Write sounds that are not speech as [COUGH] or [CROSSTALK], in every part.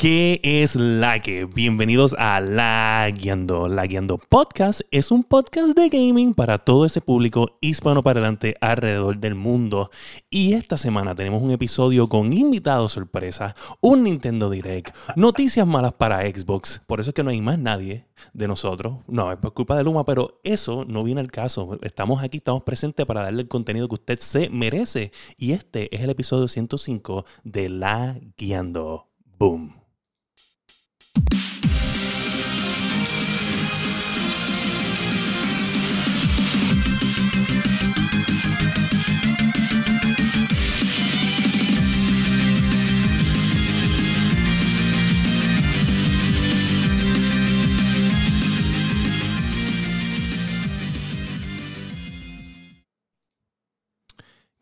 ¿Qué es la que? Bienvenidos a La Guiando. La Guiando Podcast es un podcast de gaming para todo ese público hispano para adelante alrededor del mundo. Y esta semana tenemos un episodio con invitados sorpresa, un Nintendo Direct, noticias malas para Xbox. Por eso es que no hay más nadie de nosotros. No, es por culpa de Luma, pero eso no viene al caso. Estamos aquí, estamos presentes para darle el contenido que usted se merece. Y este es el episodio 105 de La Guiando. Boom.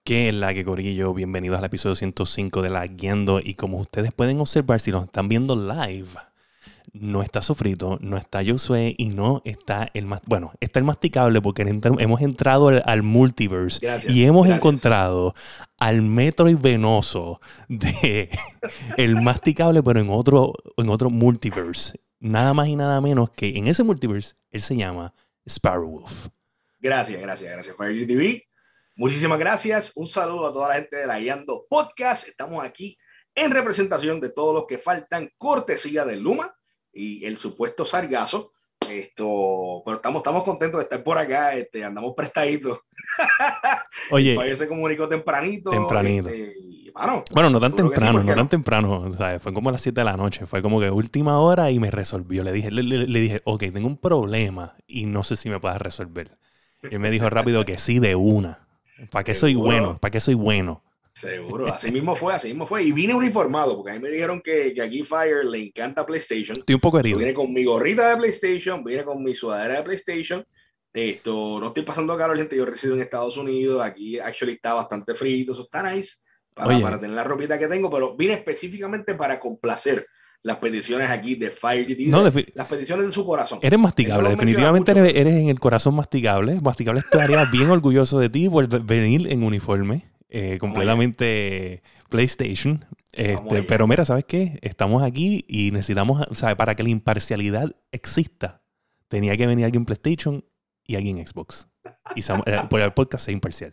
¿Qué es la que Corillo? Bienvenidos al episodio 105 de La Guiando. Y como ustedes pueden observar, si nos están viendo live, no está Sofrito, no está Josué y no está el más. Bueno, está el masticable porque hemos entrado al, multiverse y hemos encontrado al Metroid venoso de [LAUGHS] el masticable, pero en otro, en otro multiverse. Nada más y nada menos que en ese multiverse él se llama Sparrowwolf. Gracias, gracias, gracias, Fire TV. Muchísimas gracias. Un saludo a toda la gente de la Guiando Podcast. Estamos aquí en representación de todos los que faltan, cortesía de Luma y el supuesto sargazo. Esto, pero estamos, estamos contentos de estar por acá, este, andamos prestaditos. [LAUGHS] Oye, ayer se comunicó tempranito. Tempranito. Este, bueno, no tan temprano, no tan temprano. Fue como a las 7 de la noche. Fue como que última hora y me resolvió. Le dije, le, le dije, ok, tengo un problema y no sé si me puedes resolver. Y él me dijo rápido que sí, de una. ¿Para qué soy bueno? ¿Para qué soy bueno? Seguro, así mismo fue, así mismo fue. Y vine uniformado, porque a mí me dijeron que, que aquí Fire le encanta PlayStation. Estoy un poco herido. Vine con mi gorrita de PlayStation, vine con mi sudadera de PlayStation. Esto, no estoy pasando acá, gente. Yo resido en Estados Unidos. Aquí, actually, está bastante frío. Eso está nice para, para, tener la ropita que tengo. Pero vine específicamente para complacer las peticiones aquí de Fire no, las peticiones de su corazón. Eres masticable, definitivamente eres, eres, en el corazón masticable. Masticable estaría [LAUGHS] bien orgulloso de ti por venir en uniforme. Eh, completamente PlayStation. Este, pero mira, ¿sabes qué? Estamos aquí y necesitamos, ¿sabes? Para que la imparcialidad exista, tenía que venir alguien PlayStation y alguien Xbox. Y eh, por el podcast sea imparcial.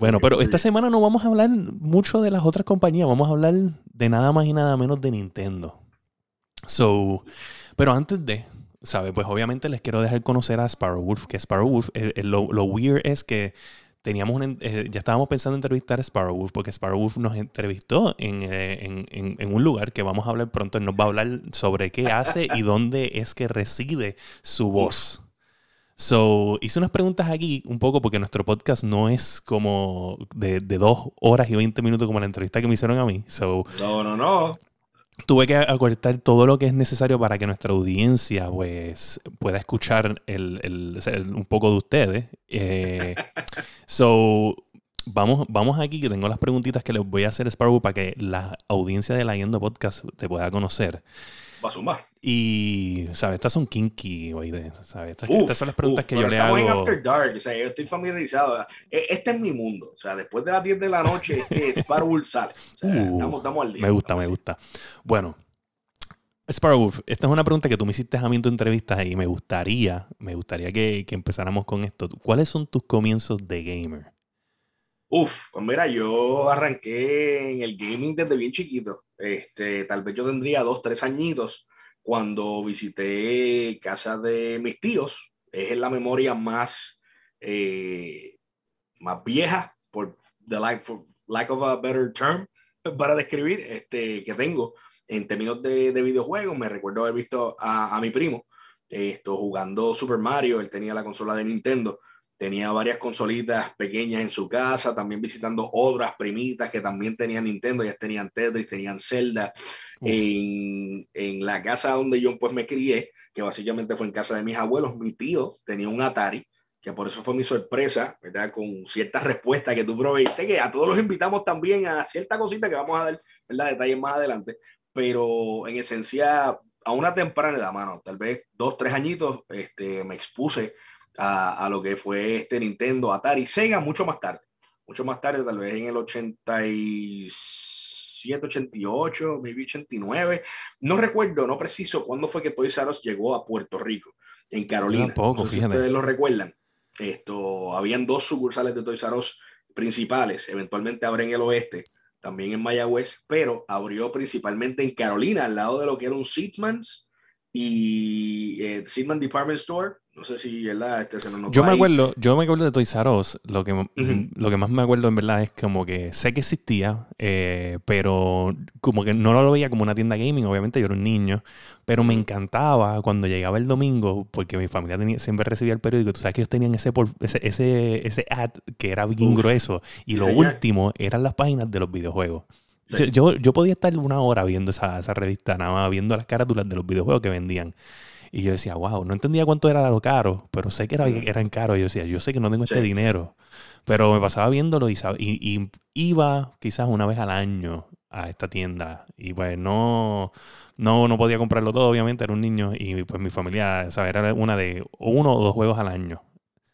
Bueno, pero esta semana no vamos a hablar mucho de las otras compañías, vamos a hablar de nada más y nada menos de Nintendo. So, pero antes de, ¿sabes? Pues obviamente les quiero dejar conocer a Sparrowwolf, que Sparrowwolf, eh, lo, lo weird es que teníamos eh, ya estábamos pensando en entrevistar a Sparrowwolf porque Sparrowwolf nos entrevistó eh, en, un lugar que vamos a hablar pronto. Él nos va a hablar sobre qué hace y dónde es que reside su voz. So, hice unas preguntas aquí un poco porque nuestro podcast no es como de, de dos horas y veinte minutos como la entrevista que me hicieron a mí. So, no, no, no tuve que acortar todo lo que es necesario para que nuestra audiencia pues, pueda escuchar el, un poco de ustedes. Eh, [LAUGHS] so, vamos, vamos aquí, que tengo las preguntitas que les voy a hacer Sparrow para que la audiencia de la Yendo Podcast te pueda conocer. Va a sumar. Y, ¿sabes? Estas son kinky, oye, ¿sabes? Estas, son las preguntas que yo le hago. En After Dark, o sea, yo estoy familiarizado. E, este es mi mundo. O sea, después de las 10 de la noche, es Sparrow sale. O sea, uh, estamos, estamos, al día. Me gusta, me gusta. Bueno, Sparrow, esta es una pregunta que tú me hiciste a mí en tu entrevista y me gustaría, me gustaría que, que empezáramos con esto. ¿Cuáles son tus comienzos de gamer? Uf, pues mira, yo arranqué en el gaming desde bien chiquito. Este, tal vez yo tendría dos, tres añitos cuando visité casa de mis tíos. Es la memoria más, eh, más vieja, por the lack, lack of a better term, para describir, este, que tengo en términos de, de videojuegos. Me recuerdo haber visto a, a mi primo esto, jugando Super Mario. Él tenía la consola de Nintendo tenía varias consolitas pequeñas en su casa, también visitando otras primitas que también tenían Nintendo, ya tenían Tetris, tenían Zelda. En, en, la casa donde yo pues me crié, que básicamente fue en casa de mis abuelos, mi tío tenía un Atari, que por eso fue mi sorpresa, ¿verdad? Con ciertas respuestas que tú proveíste, que a todos los invitamos también a cierta cosita que vamos a dar, ¿verdad? Detalles más adelante, pero en esencia, a una temprana edad, mano, tal vez dos, tres añitos, este, me expuse a, lo que fue este Nintendo, Atari, Sega, mucho más tarde. Mucho más tarde, tal vez en el 86, 87, 88, maybe 89. No recuerdo, no preciso cuándo fue que Toys R Us llegó a Puerto Rico, en Carolina. Tampoco, no sé si ustedes lo recuerdan. Esto, habían dos sucursales de Toys R Us principales. Eventualmente abre en el oeste, también en Mayagüez, pero abrió principalmente en Carolina, al lado de lo que era un Seatman's y eh, Seatman Department Store. No sé si ¿verdad? Este, se nos Yo me acuerdo, yo me acuerdo de Toys R Us, lo que, lo que más me acuerdo en verdad es como que sé que existía, eh, pero como que no lo veía como una tienda gaming, obviamente yo era un niño, pero me encantaba cuando llegaba el domingo, porque mi familia tenía- siempre recibía el periódico, tú sabes que ellos tenían ese, ese, ese, ese ad que era bien Uf, grueso, y lo último eran las páginas de los videojuegos. Sí. Yo, yo podía estar una hora viendo esa, esa revista, nada más viendo las carátulas de los videojuegos que vendían. Y yo decía, wow, no entendía cuánto era lo caro, pero sé que era, eran caros. Y yo decía, yo sé que no tengo este Sí. dinero. Pero me pasaba viéndolo y, sab- y, y iba quizás una vez al año a esta tienda. Y pues no, no, no podía comprarlo todo, obviamente, era un niño. Y pues mi familia. Era una de uno o dos juegos al año.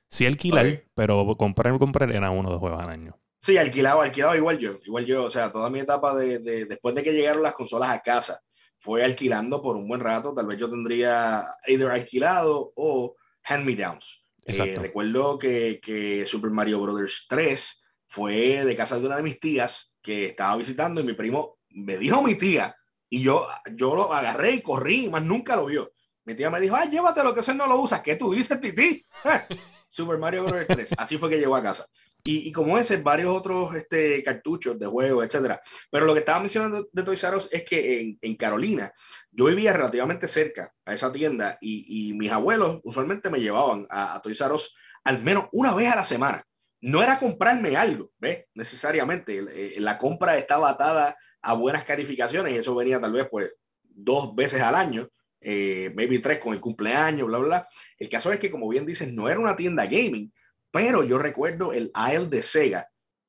Sí alquilar, pero comprar comprar era uno o dos juegos al año. Sí, alquilaba, alquilaba igual yo, igual yo, o sea, toda mi etapa de, de- después de que llegaron las consolas a casa, fue alquilando por un buen rato, tal vez yo tendría either alquilado o hand-me-downs. Eh, recuerdo que, que Super Mario Brothers 3 fue de casa de una de mis tías que estaba visitando y mi primo me dijo mi tía y yo, yo lo agarré y corrí y más nunca lo vio. Mi tía me dijo, ay, llévatelo que ese no lo usas. ¿Qué tú dices, Titi? [LAUGHS] Super Mario Bros. [LAUGHS] 3. Así fue que llegó a casa. Y, y como ese, varios otros este, cartuchos de juego, etcétera. Pero lo que estaba mencionando de Toys R Us es que en, Carolina yo vivía relativamente cerca a esa tienda y, y mis abuelos usualmente me llevaban a, a Toys R Us al menos una vez a la semana. No era comprarme algo, ¿ves? Necesariamente. Eh, La compra estaba atada a buenas calificaciones y eso venía tal vez pues dos veces al año, eh, maybe tres con el cumpleaños, bla, bla, bla. El caso es que, como bien dices, no era una tienda gaming, pero yo recuerdo el aisle de Sega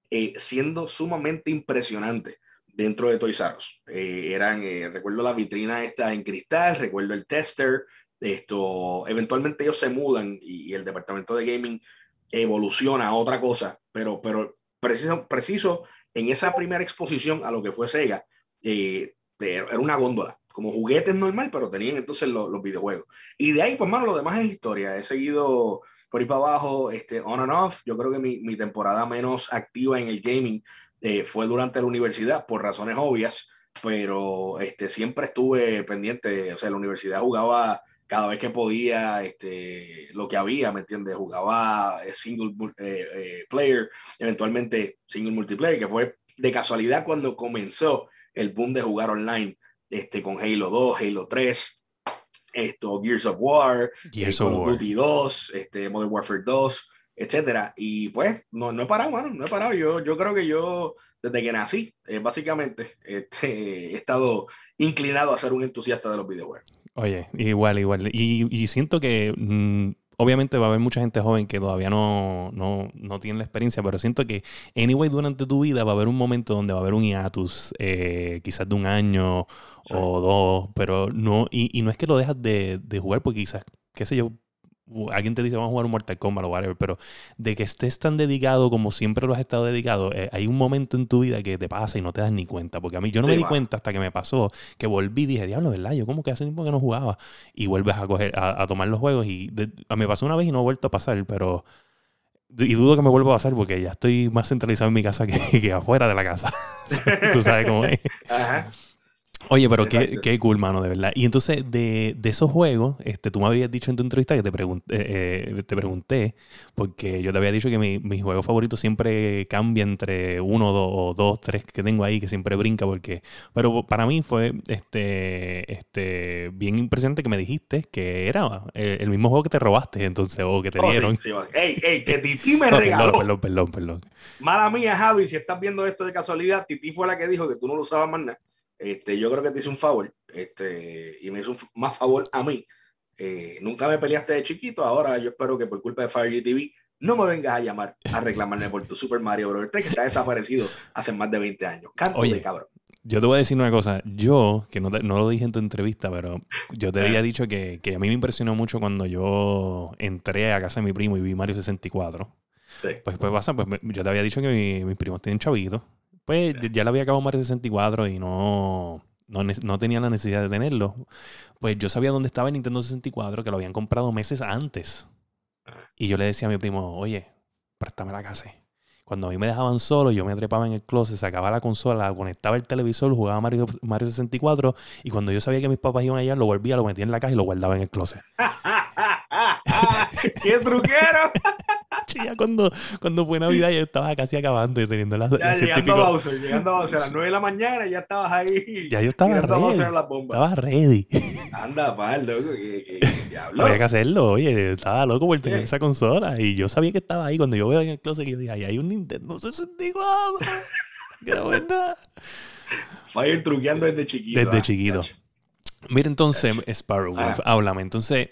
eh, siendo sumamente impresionante dentro de Toys R Us. Eh, eran, eh, recuerdo la vitrina esta en cristal, recuerdo el tester, esto, eventualmente ellos se mudan y, y el departamento de gaming evoluciona a otra cosa, pero, pero preciso, preciso en esa primera exposición a lo que fue Sega, eh, era una góndola, como juguetes normal, pero tenían entonces los, los videojuegos. Y de ahí, pues, mano, lo demás es historia. He seguido por ahí para abajo, este, on and off. Yo creo que mi, mi temporada menos activa en el gaming eh, fue durante la universidad, por razones obvias, pero este, siempre estuve pendiente. O sea, la universidad jugaba cada vez que podía este, lo que había, ¿me entiendes? Jugaba eh, single eh, eh, player, eventualmente single multiplayer, que fue de casualidad cuando comenzó el boom de jugar online este, con Halo 2, Halo 3, esto, Gears of War, Gears eh, of War. Duty 2, este, Modern Warfare 2, etcétera. Y pues, no, no he parado, mano, no he parado. Yo, yo creo que yo, desde que nací, eh, básicamente, este, he estado inclinado a ser un entusiasta de los videojuegos. Oye, igual, igual. Y, y siento que mm, obviamente va a haber mucha gente joven que todavía no, no, no tiene la experiencia, pero siento que, anyway, durante tu vida va a haber un momento donde va a haber un hiatus, eh, quizás de un año Sí. o dos, pero no, y, y no es que lo dejas de, de jugar porque quizás, qué sé yo, alguien te dice vamos a jugar un Mortal Kombat o whatever, pero de que estés tan dedicado como siempre lo has estado dedicado, eh, hay un momento en tu vida que te pasa y no te das ni cuenta, porque a mí yo no Sí, me di cuenta hasta que me pasó, que volví y dije, diablo, ¿verdad? Yo como que hace tiempo que no jugaba y vuelves a coger, a, a tomar los juegos y de- a- me pasó una vez y no ha vuelto a pasar, pero y dudo que me vuelva a pasar porque ya estoy más centralizado en mi casa que, [LAUGHS] que afuera de la casa. [LAUGHS] [LAUGHS] Tú sabes cómo es. Ajá. Oye, pero qué, qué cool, mano, de verdad. Y entonces, de, de esos juegos, este, tú me habías dicho en tu entrevista que te, pregun- eh, eh, te pregunté, porque yo te había dicho que mi, mi juego favorito siempre cambia entre uno dos, o dos, tres que tengo ahí, que siempre brinca, porque... Pero para mí fue este, este, bien impresionante que me dijiste que era eh, el mismo juego que te robaste, entonces, o que te Oh, dieron. sí, ey, ey, que Titi me [LAUGHS] No, regaló. perdón, perdón, perdón, perdón. Mala mía, Javi, si estás viendo esto de casualidad, Titi fue la que dijo que tú no lo usabas más nada. Este, yo creo que te hice un favor este, y me hizo un más favor a mí. Eh, nunca me peleaste de chiquito, ahora yo espero que por culpa de Fire TV no me vengas a llamar a reclamarme por tu Super Mario Bros. 3 que está desaparecido hace más de 20 años. Canto Oye. de cabrón. Yo te voy a decir una cosa. Yo, que no, te- no lo dije en tu entrevista, pero yo te había dicho que, que a mí me impresionó mucho cuando yo entré a casa de mi primo y vi Mario 64. Sí. Pues, pues pasa, pues yo te había dicho que mi- mis primos tienen chavitos. Pues ya le había acabado Mario 64 y no, no, no, tenía la necesidad de tenerlo. Pues yo sabía dónde estaba el Nintendo 64, que lo habían comprado meses antes. Ah. Y yo le decía a mi primo, oye, préstame la casa. Cuando a mí me dejaban solo, yo me trepaba en el closet, sacaba la consola, conectaba el televisor, jugaba Mario, Mario 64 y cuando yo sabía que mis papás iban allá, lo volvía, lo metía en la caja y lo guardaba en el closet. [LAUGHS] [LAUGHS] ¡Qué truquero! [LAUGHS] ya cuando, cuando fue Navidad ya estaba casi acabando y teniendo las, ya, llegando, a Bowser, llegando a Bowser a las 9 de la mañana ya estabas ahí. Ya yo estaba ready. Estaba ready. Anda, pal, loco, que, [LAUGHS] Había que hacerlo, oye, estaba loco por tener esa consola y yo sabía que estaba ahí. Cuando yo veo en el closet, yo dije, ahí hay un Nintendo 64. Qué buena. Fire truqueando desde chiquito. Desde ah, chiquito. Mira entonces, Sparrow, ah. háblame. Entonces,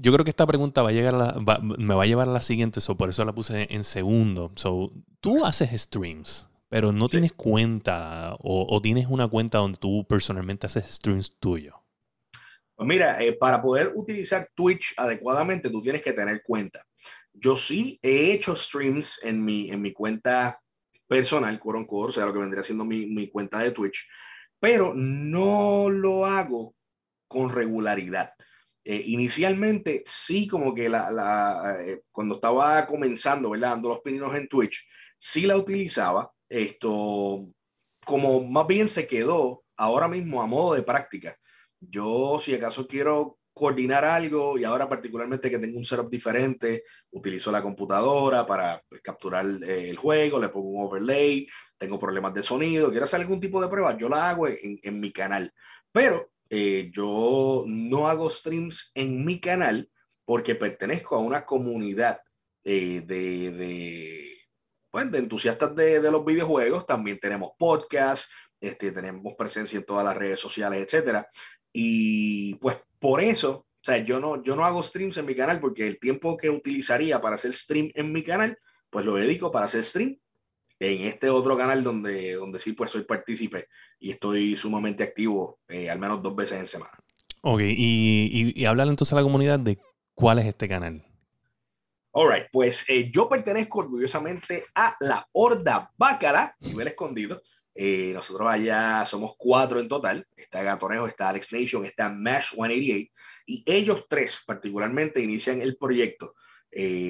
yo creo que esta pregunta va a llegar me va a llevar a la siguiente, so, por eso la puse en segundo. So, tú haces streams, pero no tienes cuenta o, tienes una cuenta donde tú personalmente haces streams tuyo. Pues mira, eh, para poder utilizar Twitch adecuadamente, tú tienes que tener cuenta. Yo sí he hecho streams en mi, en mi cuenta personal, quote o sea, lo que vendría siendo mi, mi cuenta de Twitch, pero no lo hago con regularidad. Eh, inicialmente, sí, como que la, la eh, cuando estaba comenzando, ¿verdad? Dando los pininos en Twitch, sí la utilizaba. Esto, como más bien se quedó ahora mismo a modo de práctica. Yo, si acaso quiero coordinar algo y ahora particularmente que tengo un setup diferente, utilizo la computadora para pues, capturar eh, el juego, le pongo un overlay, tengo problemas de sonido, quiero hacer algún tipo de prueba, yo la hago en, en mi canal. Pero eh, yo no hago streams en mi canal porque pertenezco a una comunidad eh, de, de, pues, de, entusiastas de, de, los videojuegos. También tenemos podcasts, este, tenemos presencia en todas las redes sociales, etcétera. Y pues por eso, o sea, yo no, yo no hago streams en mi canal porque el tiempo que utilizaría para hacer stream en mi canal, pues lo dedico para hacer stream en este otro canal donde, donde sí pues soy partícipe y estoy sumamente activo eh, al menos dos veces en semana. Ok, y, y, hablar entonces a la comunidad de cuál es este canal. Alright, pues eh, yo pertenezco orgullosamente a la Horda Bácara, nivel escondido. Eh, nosotros allá somos cuatro en total. Está Gatonejo, está Alex Nation, está Mash 188. Y ellos tres particularmente inician el proyecto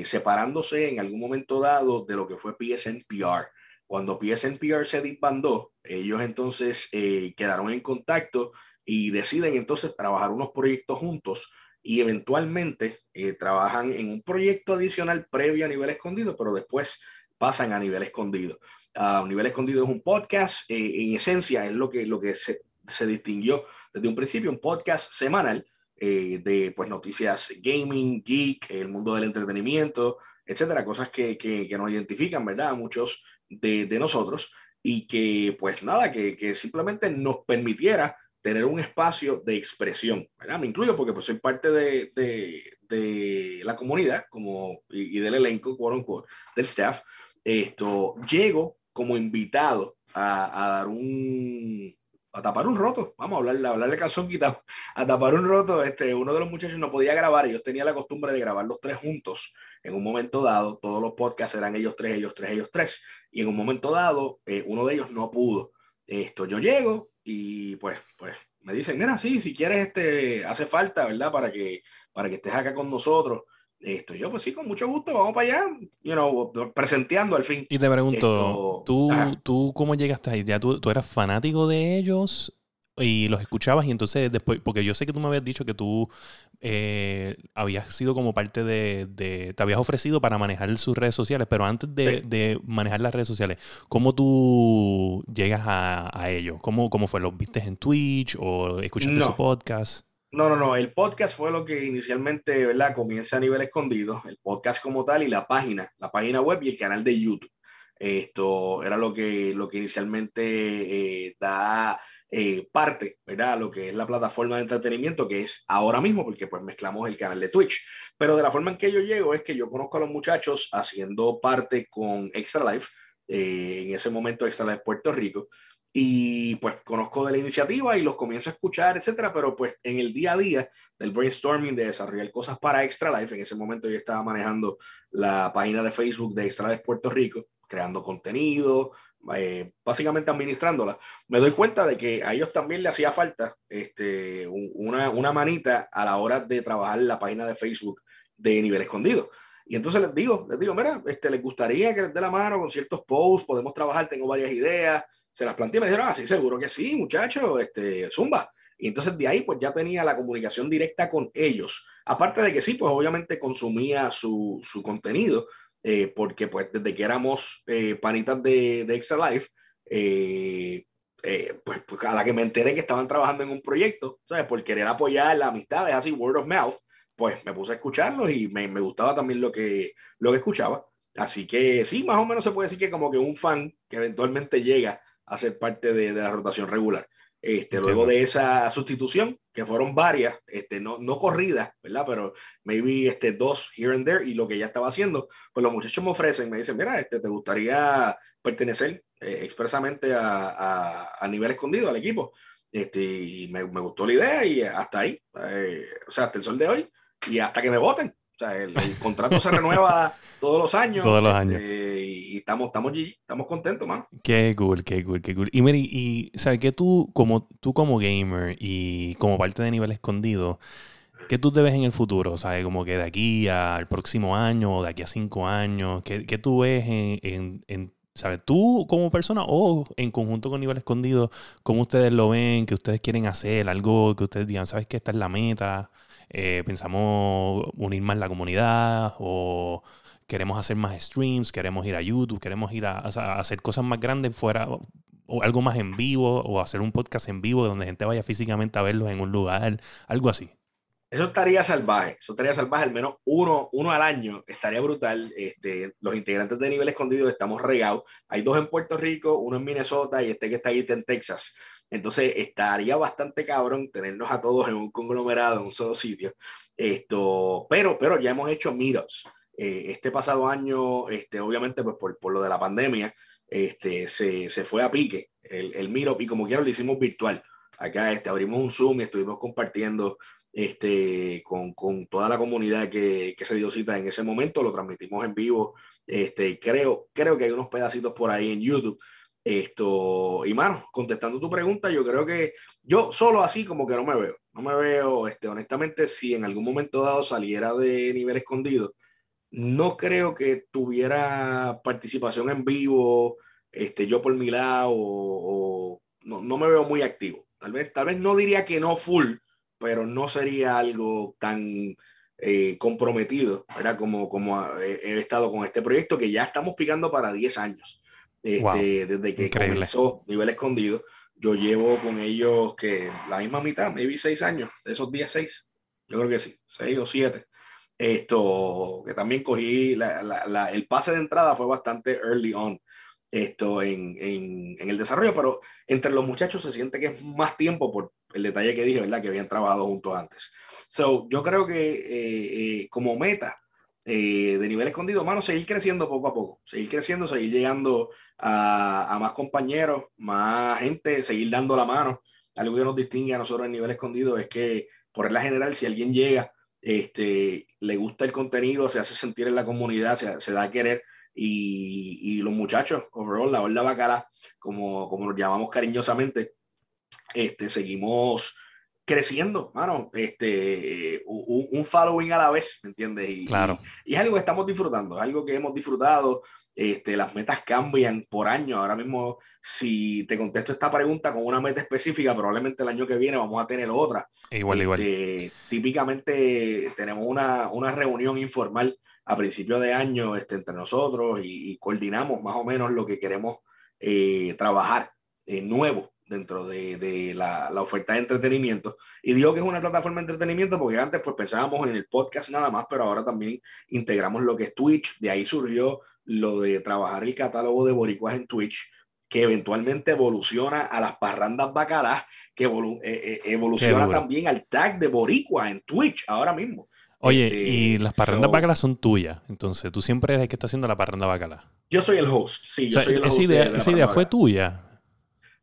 separándose en algún momento dado de lo que fue PSN PR. Cuando PSNPR se disbandó, ellos entonces eh, quedaron en contacto y deciden entonces trabajar unos proyectos juntos y eventualmente eh, trabajan en un proyecto adicional previo a nivel escondido, pero después pasan a nivel escondido. A nivel escondido es un podcast, eh, en esencia es lo que, lo que se, se, distinguió desde un principio, un podcast semanal de pues, noticias gaming, geek, el mundo del entretenimiento, etcétera, cosas que, que, que nos identifican, ¿verdad? Muchos de, nosotros y que pues nada, que, que, simplemente nos permitiera tener un espacio de expresión, ¿verdad? Me incluyo porque pues soy parte de, de, de la comunidad como, y, del elenco, quote del staff. Esto, llego como invitado a, a, dar un, a tapar un roto, vamos a hablarle, a hablarle calzón quitado, a tapar un roto, este, uno de los muchachos no podía grabar, ellos tenían la costumbre de grabar los tres juntos en un momento dado, todos los podcasts eran ellos tres, ellos tres, ellos tres, y en un momento dado eh, uno de ellos no pudo. Esto, yo llego y pues, pues me dicen, mira, sí, si quieres, este, hace falta, ¿verdad? Para que, para que estés acá con nosotros. Esto, yo pues sí, con mucho gusto, vamos para allá, you know, presenteando al fin. Y te pregunto, ¿tú, ¿tú cómo llegaste ahí? ¿Ya tú, tú eras fanático de ellos y los escuchabas y entonces después, porque yo sé que tú me habías dicho que tú eh, habías sido como parte de, te habías ofrecido para manejar sus redes sociales, pero antes de, manejar las redes sociales, ¿cómo tú llegas a, a ellos? ¿Cómo, ¿Cómo fue? ¿Los viste en Twitch o escuchaste su podcast? No, no, no. El podcast fue lo que inicialmente, ¿verdad? Comienza a nivel escondido. El podcast como tal y la página, la página web y el canal de YouTube. Esto era lo que, lo que inicialmente eh, da eh, parte, ¿verdad? Lo que es la plataforma de entretenimiento, que es ahora mismo, porque pues mezclamos el canal de Twitch. Pero de la forma en que yo llego es que yo conozco a los muchachos haciendo parte con Extra Life, eh, en ese momento Extra Life Puerto Rico, y pues conozco de la iniciativa y los comienzo a escuchar, etcétera, pero pues en el día a día del brainstorming de desarrollar cosas para Extra Life, en ese momento yo estaba manejando la página de Facebook de Extra Life Puerto Rico, creando contenido, eh, básicamente administrándola, me doy cuenta de que a ellos también le hacía falta este, una, una manita a la hora de trabajar la página de Facebook de nivel escondido. Y entonces les digo, les digo, mira, este, les gustaría que les dé la mano con ciertos posts, podemos trabajar, tengo varias ideas. Se las planteé me dijeron, ah, sí, seguro que sí, muchachos, este, zumba. Y entonces de ahí pues ya tenía la comunicación directa con ellos. Aparte de que sí, pues obviamente consumía su, su contenido, eh, porque pues desde que éramos eh, panitas de, de, Extra Life, eh, pues, pues, a la que me enteré que estaban trabajando en un proyecto, ¿sabes? Por querer apoyar la amistad, es así, word of mouth, pues me puse a escucharlos y me, me, gustaba también lo que, lo que escuchaba. Así que sí, más o menos se puede decir que como que un fan que eventualmente llega a ser parte de, de la rotación regular. Este, luego de esa sustitución, que fueron varias, este, no, no corridas, ¿verdad? Pero maybe este, dos here and there, y lo que ya estaba haciendo, pues los muchachos me ofrecen, me dicen, mira, este, ¿te gustaría pertenecer eh, expresamente a, a, a, nivel escondido al equipo? Este, y me, me, gustó la idea y hasta ahí, eh, o sea, hasta el sol de hoy, y hasta que me voten. O sea, el, el contrato se renueva todos los años. Todos los años. Este, y estamos, estamos, estamos contentos, man. Qué cool, qué cool, qué cool. Y Mary, y sabes que tú como, tú como gamer y como parte de nivel escondido, ¿qué tú te ves en el futuro? ¿Sabes? Como que de aquí al próximo año o de aquí a cinco años, ¿qué, qué tú ves en, en, en ¿Sabes? Tú como persona o en conjunto con Nivel Escondido, ¿cómo ustedes lo ven? ¿Qué ustedes quieren hacer? Algo que ustedes digan, ¿sabes que esta es la meta? Eh, ¿Pensamos unir más la comunidad? ¿O queremos hacer más streams, queremos ir a YouTube, queremos ir a, a, hacer cosas más grandes fuera, o algo más en vivo, o hacer un podcast en vivo donde gente vaya físicamente a verlos en un lugar, algo así. Eso estaría salvaje, eso estaría salvaje, al menos uno, uno al año, estaría brutal. Este, los integrantes de nivel escondido estamos regados. Hay dos en Puerto Rico, uno en Minnesota y este que está ahí en Texas. Entonces estaría bastante cabrón tenernos a todos en un conglomerado, en un solo sitio. Esto, pero, pero ya hemos hecho meetups. Eh, este pasado año, este, obviamente, pues por, por lo de la pandemia, este, se, se, fue a pique el, el Meetup y como quiera lo hicimos virtual. Acá este, abrimos un Zoom y estuvimos compartiendo este, con, con toda la comunidad que, que, se dio cita en ese momento, lo transmitimos en vivo. Este, creo, creo que hay unos pedacitos por ahí en YouTube. Esto, y mano, contestando tu pregunta, yo creo que yo solo así como que no me veo. No me veo, este, honestamente, si en algún momento dado saliera de nivel escondido, no creo que tuviera participación en vivo, este, yo por mi lado, no, no, me veo muy activo. Tal vez, tal vez no diría que no full, pero no sería algo tan eh, comprometido, ¿verdad? Como, como he, he, estado con este proyecto que ya estamos picando para 10 años. Este, wow. Desde que Increíble. comenzó Nivel Escondido, yo llevo con ellos que la misma mitad, maybe 6 años, de esos 10, 6. Yo creo que sí, 6 o 7. Esto, que también cogí, la, la, la, el pase de entrada fue bastante early on esto en, en, en, el desarrollo, pero entre los muchachos se siente que es más tiempo por el detalle que dije, ¿verdad? Que habían trabajado juntos antes. So, yo creo que eh, eh, como meta eh, de nivel escondido, mano, seguir creciendo poco a poco, seguir creciendo, seguir llegando a, más compañeros, más gente, seguir dando la mano. Algo que nos distingue a nosotros en nivel escondido es que, por la general, si alguien llega este, le gusta el contenido, se hace sentir en la comunidad, se, se da a querer. Y, los muchachos, overall, la horda bacala, como, como nos llamamos cariñosamente, este, seguimos creciendo, mano, este, un, un, following a la vez, ¿me entiendes? Y, claro. y, y, es algo que estamos disfrutando, es algo que hemos disfrutado, este, las metas cambian por año, ahora mismo si te contesto esta pregunta con una meta específica, probablemente el año que viene vamos a tener otra. Igual, este, igual. Típicamente tenemos una, una reunión informal a principio de año este, entre nosotros y, y, coordinamos más o menos lo que queremos eh, trabajar eh, nuevo dentro de, de la, la, oferta de entretenimiento. Y digo que es una plataforma de entretenimiento porque antes pues pensábamos en el podcast nada más, pero ahora también integramos lo que es Twitch. De ahí surgió lo de trabajar el catálogo de boricuas en Twitch, que eventualmente evoluciona a las parrandas bacalás, que evolu eh, evoluciona también al tag de boricua en Twitch ahora mismo. Oye, este, y las parrandas so, bacala son tuyas, entonces tú siempre eres el que está haciendo la parranda bacala. Yo soy el host, sí, yo o sea, soy el esa host idea, de, de esa idea fue tuya.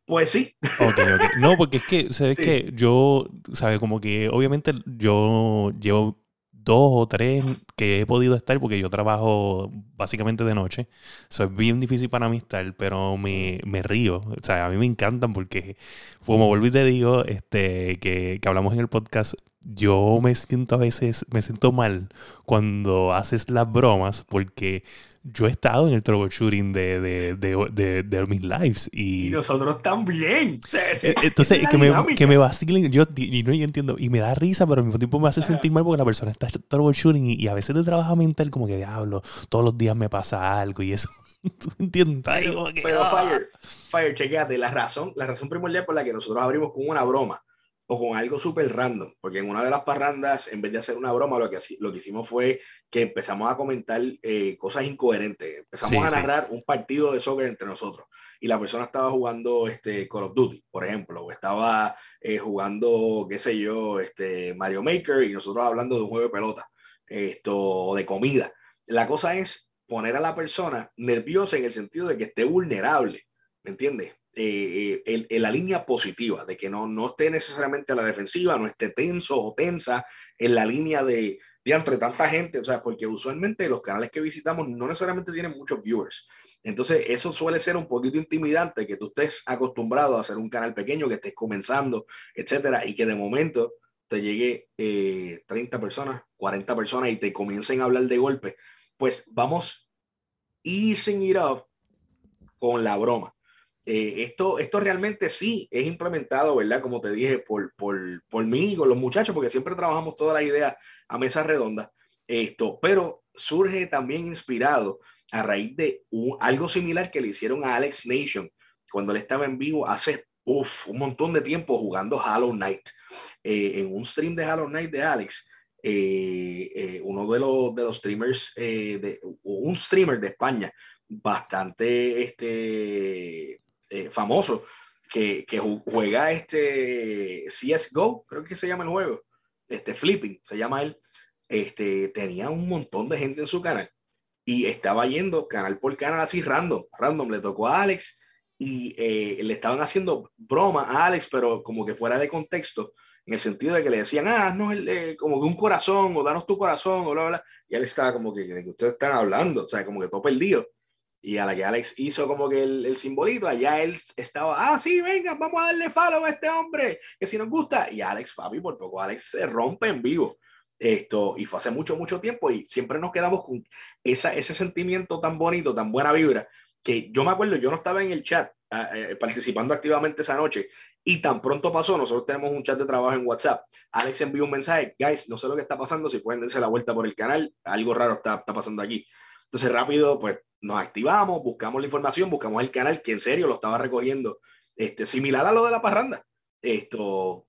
Pues sí. Ok, ok. No, porque es que, [LAUGHS] ¿sabes sí. que Yo, ¿sabes? Como que obviamente yo llevo dos o tres que he podido estar, porque yo trabajo básicamente de noche, so, es bien difícil para mí estar, pero me, me río. O sea, a mí me encantan porque, como vuelvo y te digo, este, que, que hablamos en el podcast, yo me siento a veces, me siento mal cuando haces las bromas porque yo he estado en el troubleshooting de, de, de, de, mis lives. Y, nosotros también. E, entonces, que me, que me, vacilen, yo, y no, yo entiendo, y me da risa, pero al mismo tiempo me hace sentir mal porque la persona está troubleshooting y, y a veces de trabajo mental como que diablo, todos los días me pasa algo y eso. [LAUGHS] ¿Tú entiendes? Pero, ah. Fire, Fire, chequeate, la razón, la razón primordial por la que nosotros abrimos con una broma o con algo súper random, porque en una de las parrandas, en vez de hacer una broma, lo que, lo que hicimos fue que empezamos a comentar eh, cosas incoherentes, empezamos a narrar un partido de soccer entre nosotros, y la persona estaba jugando este, Call of Duty, por ejemplo, o estaba eh, jugando, qué sé yo, este, Mario Maker, y nosotros hablando de un juego de pelota, esto, de comida. La cosa es poner a la persona nerviosa en el sentido de que esté vulnerable, ¿me entiendes? Eh, la línea positiva, de que no, no esté necesariamente a la defensiva, no esté tenso o tensa en la línea de, de entre tanta gente, o sea, porque usualmente los canales que visitamos no necesariamente tienen muchos viewers. Entonces, eso suele ser un poquito intimidante, que tú estés acostumbrado a hacer un canal pequeño, que estés comenzando, etcétera, y que de momento te llegue 30 eh, personas, 40 personas y te comiencen a hablar de golpe. Pues vamos easing it up con la broma. Eh, esto, esto realmente sí es implementado, ¿verdad? Como te dije, por, por, por mí y con los muchachos, porque siempre trabajamos toda la idea a mesa redonda. Esto, pero surge también inspirado a raíz de algo similar que le hicieron a Alex Nation cuando él estaba en vivo hace un montón de tiempo jugando Hollow Knight. Eh, en un stream de Hollow Knight de Alex, eh, uno de los, de los streamers, de, un streamer de España, bastante este, eh, famoso que, juega este CSGO, creo que se llama el juego, este Flipping, se llama él, este, tenía un montón de gente en su canal y estaba yendo canal por canal así random, random, le tocó a Alex y eh, le estaban haciendo broma a Alex, pero como que fuera de contexto, en el sentido de que le decían, ah, no, eh, como que un corazón, o danos tu corazón, o bla, bla, y él estaba como que, que ustedes están hablando, o sea, como que todo perdido. Y a la que Alex hizo como que el, el, simbolito, allá él estaba, ah, sí, venga, vamos a darle follow a este hombre, que si nos gusta. Y Alex, papi, por poco Alex se rompe en vivo. Esto, y fue hace mucho, mucho tiempo y siempre nos quedamos con esa, ese sentimiento tan bonito, tan buena vibra, que yo me acuerdo, yo no estaba en el chat ah, eh, participando activamente esa noche y tan pronto pasó, nosotros tenemos un chat de trabajo en WhatsApp. Alex envió un mensaje, guys, no sé lo que está pasando, si pueden darse la vuelta por el canal, algo raro está, está pasando aquí. Entonces rápido, pues nos activamos, buscamos la información, buscamos el canal que en serio lo estaba recogiendo, este, similar a lo de la parranda. Esto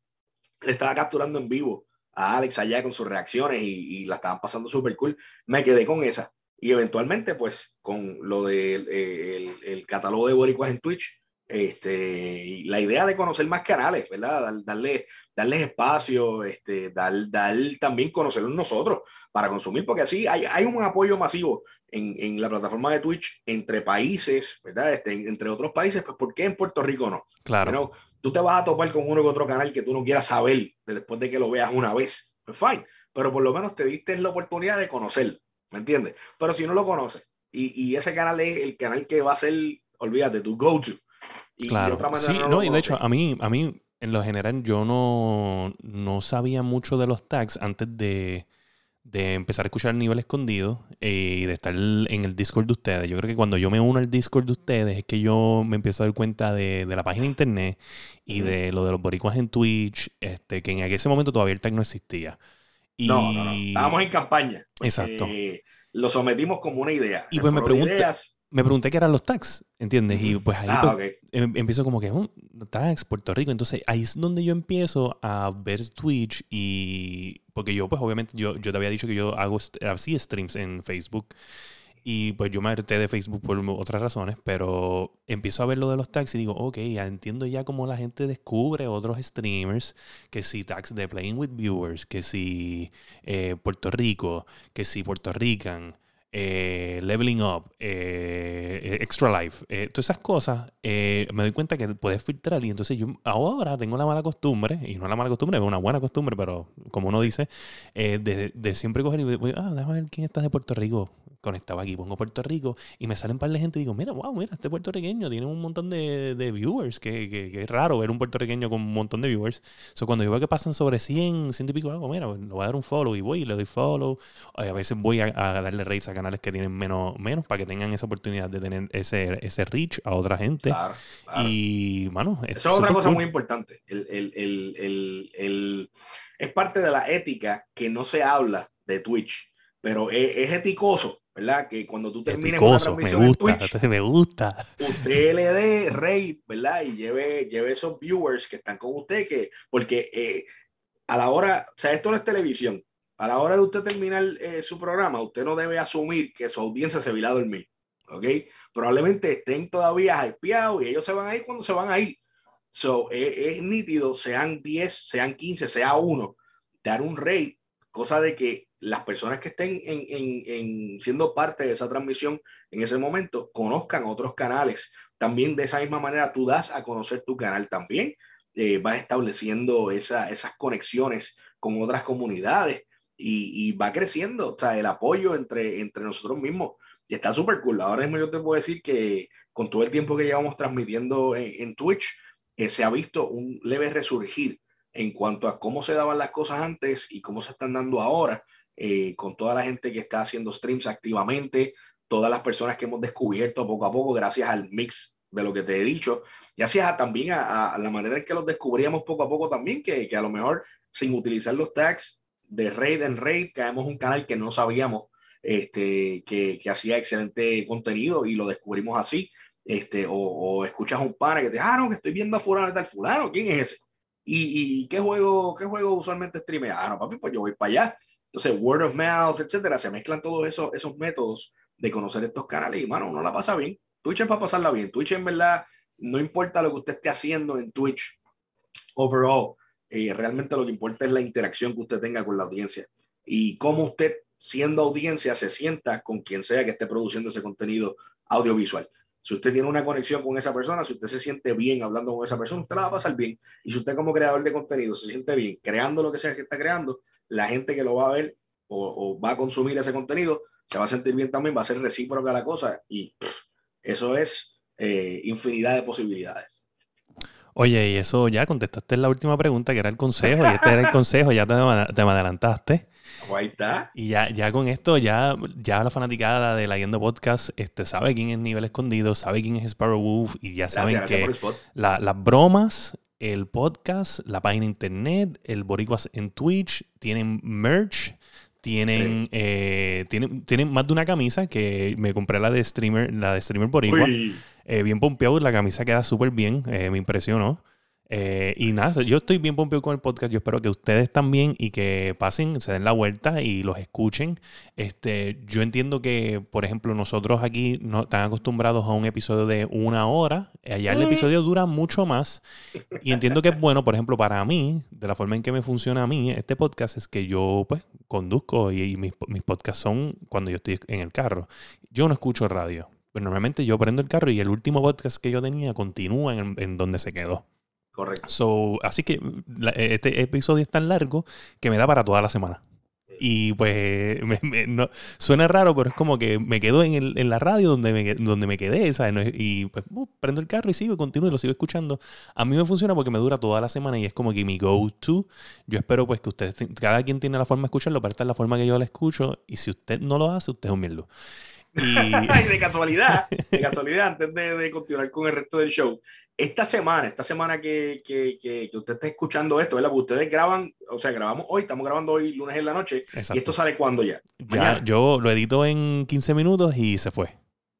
le estaba capturando en vivo a Alex allá con sus reacciones y, la estaban pasando súper cool. Me quedé con esa. Y eventualmente, pues, con lo del de, el, catálogo de boricuas en Twitch, este, y la idea de conocer más canales, ¿verdad? darle, darles espacio, este, dar, dar también conocerlos nosotros para consumir, porque así hay, hay un apoyo masivo en, en, la plataforma de Twitch entre países, ¿verdad? Este, entre otros países, pues ¿por qué en Puerto Rico no? Claro. tú te vas a topar con uno u otro canal que tú no quieras saber después de que lo veas una vez. Pues fine, pero por lo menos te diste la oportunidad de conocerlo, ¿me entiendes? Pero si no lo conoces y, y ese canal es el canal que va a ser, olvídate, tu go-to. Y claro. de otra manera sí, no, y de hecho, a mí, a mí, en lo general, yo no, no sabía mucho de los tags antes de de empezar a escuchar el nivel escondido eh, y de estar en el Discord de ustedes. Yo creo que cuando yo me uno al Discord de ustedes es que yo me empiezo a dar cuenta de, la página de internet y de lo de los boricuas en Twitch, este, que en ese momento todavía el tag no existía. Y... No, no, no, estábamos en campaña. Exacto. Lo sometimos como una idea. Y pues me preguntas me pregunté qué eran los tags, ¿entiendes? Y pues ahí ah, pues, em, empiezo como que, oh, tags, Puerto Rico. Entonces ahí es donde yo empiezo a ver Twitch y... Porque yo, pues obviamente, yo, yo te había dicho que yo hago así streams en Facebook. Y pues yo me harté de Facebook por otras razones, pero empiezo a ver lo de los tags y digo, ok, ya entiendo ya cómo la gente descubre otros streamers, que si tags de Playing with Viewers, que si eh, Puerto Rico, que si Puerto Rican, eh, Leveling Up, Extra Life, todas esas cosas, me doy cuenta que puedes filtrar y entonces yo ahora tengo la mala costumbre, y no la mala costumbre, es una buena costumbre, pero como uno dice, de, de, siempre coger y voy, ah, déjame ver quién está de Puerto Rico conectado aquí, pongo Puerto Rico y me salen un par de gente y digo, mira, wow, mira, este puertorriqueño tiene un montón de, de viewers, que, que, es raro ver un puertorriqueño con un montón de viewers. So, cuando yo veo que pasan sobre 100, 100 y pico algo, mira, le voy a dar un follow y voy y le doy follow. a veces voy a, darle rates a canales que tienen menos, menos para que tengan esa oportunidad de tener ese, ese reach a otra gente. Claro, Y, bueno, eso es otra cosa muy importante. El, el, el, el, es parte de la ética que no se habla de Twitch, pero es, es eticoso ¿verdad? Que cuando tú termines una transmisión me gusta, en Twitch, [LAUGHS] me gusta. usted le dé rate, ¿verdad? Y lleve, lleve esos viewers que están con usted, que, porque eh, a la hora, o sea, esto no es televisión, a la hora de usted terminar eh, su programa, usted no debe asumir que su audiencia se va a dormir, ¿ok? Probablemente estén todavía hypeados y ellos se van a ir cuando se van a ir. So, es, es nítido, sean 10, sean 15, sea uno, dar un rate, cosa de que las personas que estén en, siendo parte de esa transmisión en ese momento conozcan otros canales. También de esa misma manera tú das a conocer tu canal también. Eh, vas estableciendo esas conexiones con otras comunidades y, va creciendo, o sea, el apoyo entre, entre nosotros mismos. Y está súper cool. Ahora mismo yo te puedo decir que con todo el tiempo que llevamos transmitiendo en, Twitch, eh, se ha visto un leve resurgir en cuanto a cómo se daban las cosas antes y cómo se están dando ahora eh, con toda la gente que está haciendo streams activamente, todas las personas que hemos descubierto poco a poco gracias al mix de lo que te he dicho, gracias también a, la manera en que los descubríamos poco a poco también, que, que a lo mejor sin utilizar los tags de raid en raid, caemos un canal que no sabíamos este, que, que hacía excelente contenido y lo descubrimos así. Este, o, o, escuchas un pana que te ah, no, que estoy viendo a fulano tal fulano, ¿quién es ese? ¿Y, y qué juego, qué juego usualmente streamea? Ah, no, papi, pues yo voy para allá entonces, word of mouth, etcétera, se mezclan todos esos, esos métodos de conocer estos canales y, mano, uno la pasa bien. Twitch es para pasarla bien. Twitch, en verdad, no importa lo que usted esté haciendo en Twitch, overall, eh, realmente lo que importa es la interacción que usted tenga con la audiencia y cómo usted, siendo audiencia, se sienta con quien sea que esté produciendo ese contenido audiovisual. Si usted tiene una conexión con esa persona, si usted se siente bien hablando con esa persona, usted la va a pasar bien. Y si usted como creador de contenido se siente bien creando lo que sea que está creando, la gente que lo va a ver o, va a consumir ese contenido se va a sentir bien también, va a ser recíproca la cosa y eso es eh, infinidad de posibilidades. Oye, y eso ya contestaste la última pregunta, que era el consejo, y este era el consejo, ya te, te me adelantaste. Ahí está. Y ya, ya con esto, ya, ya la fanaticada de la Yendo Podcast este, sabe quién es Nivel Escondido, sabe quién es Sparrow Wolf, y ya saben que las bromas el podcast, la página internet, el Boricuas en Twitch, tienen merch, tienen, eh, tienen, tienen, más de una camisa que me compré la de streamer, la de streamer Boricua. Eh, bien pompeado, la camisa queda súper bien, eh, me impresionó. Eh, y nada, yo estoy bien pompeado con el podcast. Yo espero que ustedes también y que pasen, se den la vuelta y los escuchen. Este, yo entiendo que, por ejemplo, nosotros aquí no están acostumbrados a un episodio de una hora. Allá el episodio dura mucho más. Y entiendo que es bueno, por ejemplo, para mí, de la forma en que me funciona a mí este podcast, es que yo pues conduzco y, mis, mis podcasts son cuando yo estoy en el carro. Yo no escucho radio. Pero normalmente yo prendo el carro y el último podcast que yo tenía continúa en donde se quedó. Correcto. So, así que este episodio es tan largo que me da para toda la semana. Y pues [LAUGHS] no, suena raro, pero es como que me quedo en, el, en la radio donde me, donde me quedé, ¿sabes? Y pues uh, prendo el carro y sigo, continúo y lo sigo escuchando. A mí me funciona porque me dura toda la semana y es como que mi go-to. Yo espero pues que ustedes, cada quien tiene la forma de escucharlo, pero esta es la forma que yo la escucho. Y si usted no lo hace, usted es un mierdo. [LAUGHS] Y... de casualidad, [LAUGHS] de casualidad, antes de, de, continuar con el resto del show, esta semana, esta semana que, que, que, usted está escuchando esto, ¿verdad? ustedes graban, o sea, grabamos hoy, estamos grabando hoy lunes en la noche. Y esto sale cuando ya. ya yo lo edito en 15 minutos y se fue.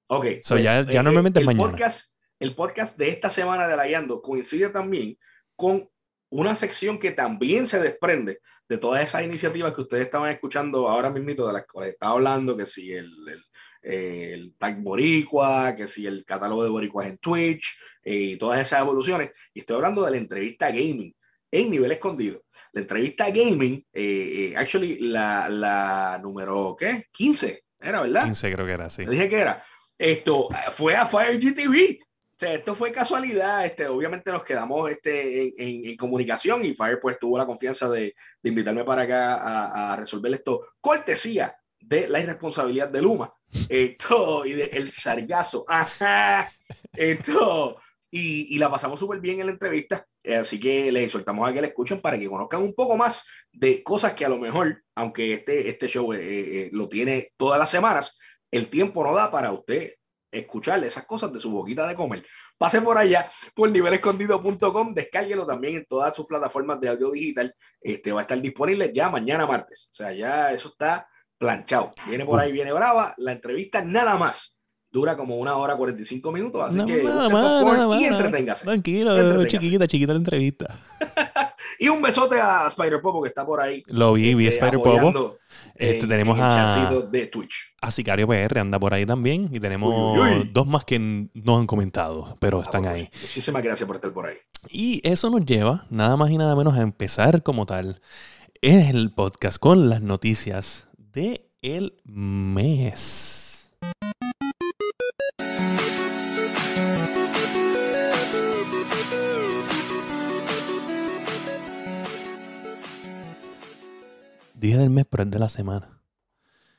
Ok. Pues, ya, ya eh, normalmente el, es mañana. Podcast, el podcast de esta semana de la Yando coincide también con una sección que también se desprende de todas esas iniciativas que ustedes estaban escuchando ahora mismo, de las que estaba hablando, que si el, el el tag boricua, que si el catálogo de boricuas en Twitch y todas esas evoluciones. Y estoy hablando de la entrevista gaming en nivel escondido. La entrevista gaming, eh, eh, actually, la, la número, ¿qué? 15, Era, ¿verdad? 15 creo que era, sí. Le dije que era. Esto fue a Fire GTV. O sea, esto fue casualidad. Este, obviamente nos quedamos este, en, en, comunicación y Fire pues tuvo la confianza de, de invitarme para acá a, a, resolver esto. Cortesía de la irresponsabilidad de Luma. Esto y de el sargazo. Ajá. Esto. Y, y la pasamos súper bien en la entrevista. Así que les soltamos a que la escuchen para que conozcan un poco más de cosas que a lo mejor, aunque este, este show eh, eh, lo tiene todas las semanas, el tiempo no da para usted escucharle esas cosas de su boquita de comer. Pase por allá por nivelescondido.com, descárguelo también en todas sus plataformas de audio digital. Este va a estar disponible ya mañana martes. O sea, ya eso está planchado. Viene por ahí, viene brava. La entrevista nada más dura como una hora 45 minutos, así que nada más, nada más, y entreténgase. Tranquilo, chiquita, chiquita la entrevista. [LAUGHS] y un besote a Spider Popo que está por ahí. Lo vi, vi este, Spider Popo. Este, tenemos a, de Twitch. a Sicario PR, anda por ahí también. Y tenemos dos más que no han comentado, pero ah, están ahí. Muchísimas gracias por estar por ahí. Y eso nos lleva, nada más y nada menos, a empezar como tal. Es el podcast con las noticias de el mes. Dije del mes, pero es de la semana.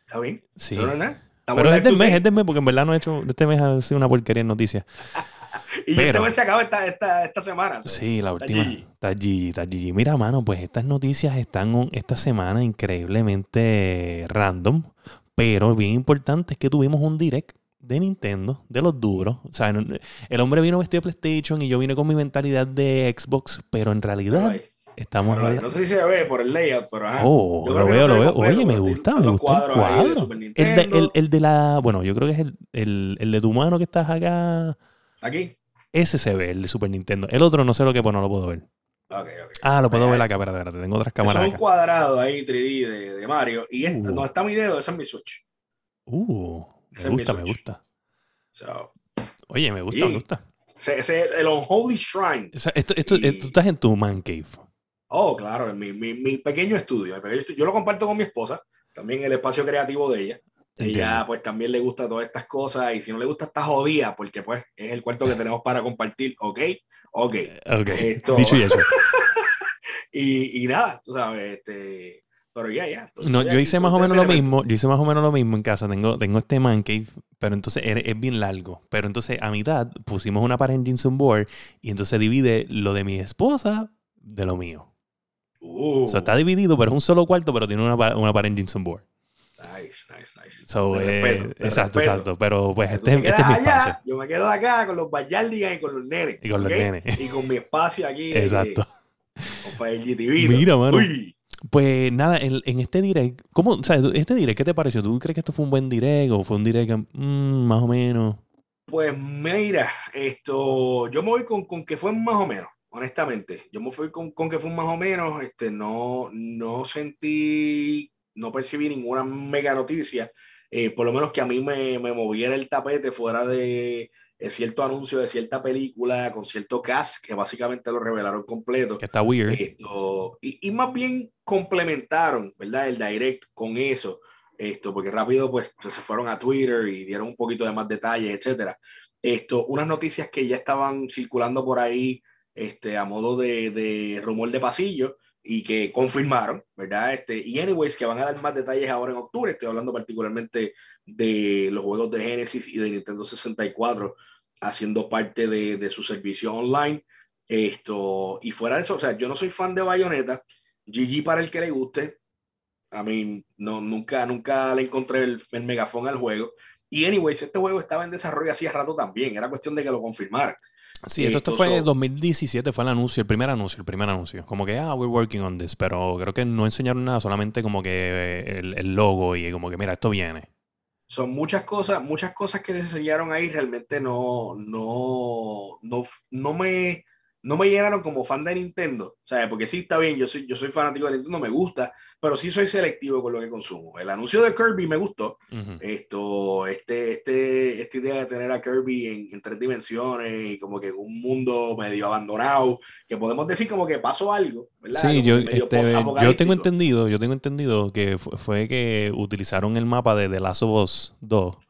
¿Está bien? Sí. Pero es del mes, es del mes, porque en verdad no he hecho. Este mes ha sido una porquería en noticias. [LAUGHS] y pero, este mes se acaba esta, esta, esta semana. Sí, la última. Está Gigi, está Gigi. Mira, mano, pues estas noticias están esta semana increíblemente random. Pero bien importante es que tuvimos un direct de Nintendo, de los duros. O sea, el hombre vino vestido de PlayStation y yo vine con mi mentalidad de Xbox, pero en realidad Estamos no sé si se ve por el layout, pero ajá. Oh, lo veo, lo veo. Oye, me gusta, me gusta el cuadro. El de, el, el de, la. Bueno, yo creo que es el, el, el de tu mano que estás acá. Aquí. Ese se ve, el de Super Nintendo. El otro no sé lo que, pues no lo puedo ver. Okay, okay. Ah, lo puedo ver acá, espérate, espérate. Tengo otras cámaras. Es un cuadrado ahí 3D de, de Mario. Y este, uh. no está mi dedo, ese es mi Switch. Uh, me gusta, me gusta. Oye, me gusta, me gusta. Ese es el Unholy Shrine. O sea, esto, esto, y... Tú estás en tu man cave. Oh, claro, mi, mi, mi pequeño estudio, Yo lo comparto con mi esposa, también el espacio creativo de ella. Ella pues también le gusta todas estas cosas y si no le gusta está jodida porque pues es el cuarto que tenemos para compartir, ¿ok? Ok. okay. Dicho y eso. [LAUGHS] y, y, nada, tú sabes, este... Pero ya, ya. No, yo hice más o menos lo mismo. Yo hice más o menos lo mismo en casa. Tengo, tengo este man cave, pero entonces es, es, bien largo. Pero entonces a mitad pusimos una pared en Jensen Board y entonces divide lo de mi esposa de lo mío. Uh. O sea, está dividido, pero es un solo cuarto, pero tiene una, una pared en Jensen Board. Nice, nice, nice. So, eh, respeto, exacto, respeto. exacto. Pero pues este, este, es mi allá, espacio. Yo me quedo acá con los Bayardigans y con los nenes. Y con ¿okay? los nenes. Y con mi espacio aquí. Exacto. con Fire GTV. Mira, mano. Uy. Pues nada, en, en, este direct, ¿cómo, o sea, este direct, ¿qué te pareció? ¿Tú crees que esto fue un buen direct o fue un direct mmm, más o menos? Pues mira, esto, yo me voy con, con que fue más o menos honestamente. Yo me fui con, con, que fue más o menos, este, no, no sentí, no percibí ninguna mega noticia, eh, por lo menos que a mí me, me moviera el tapete fuera de cierto anuncio de cierta película con cierto cast, que básicamente lo revelaron completo. Que está weird. Esto, y, y, más bien complementaron, ¿verdad? El direct con eso. Esto, porque rápido pues se fueron a Twitter y dieron un poquito de más detalles, etcétera. Esto, unas noticias que ya estaban circulando por ahí este, a modo de, de, rumor de pasillo y que confirmaron, ¿verdad? Este, y anyways, que van a dar más detalles ahora en octubre, estoy hablando particularmente de los juegos de Genesis y de Nintendo 64 haciendo parte de, de su servicio online. Esto, y fuera de eso, o sea, yo no soy fan de Bayonetta, GG para el que le guste, a mí no, nunca, nunca le encontré el, el megafón al juego. Y anyways, este juego estaba en desarrollo hacía rato también, era cuestión de que lo confirmaran. Sí, esto, esto fue en 2017, fue el anuncio, el primer anuncio, el primer anuncio. Como que, ah, we're working on this, pero creo que no enseñaron nada, solamente como que eh, el, el logo y como que, mira, esto viene. Son muchas cosas, muchas cosas que se enseñaron ahí realmente no, no, no, no me no me llenaron como fan de Nintendo, ¿sabes? Porque sí está bien, yo soy, yo soy fanático de Nintendo, me gusta, pero sí soy selectivo con lo que consumo. El anuncio de Kirby me gustó. Esto, este, este, esta idea de tener a Kirby en, en, tres dimensiones y como que un mundo medio abandonado, que podemos decir como que pasó algo, ¿verdad? Sí, yo, este, yo tengo entendido, yo tengo entendido que fue, que utilizaron el mapa de The Last of Us 2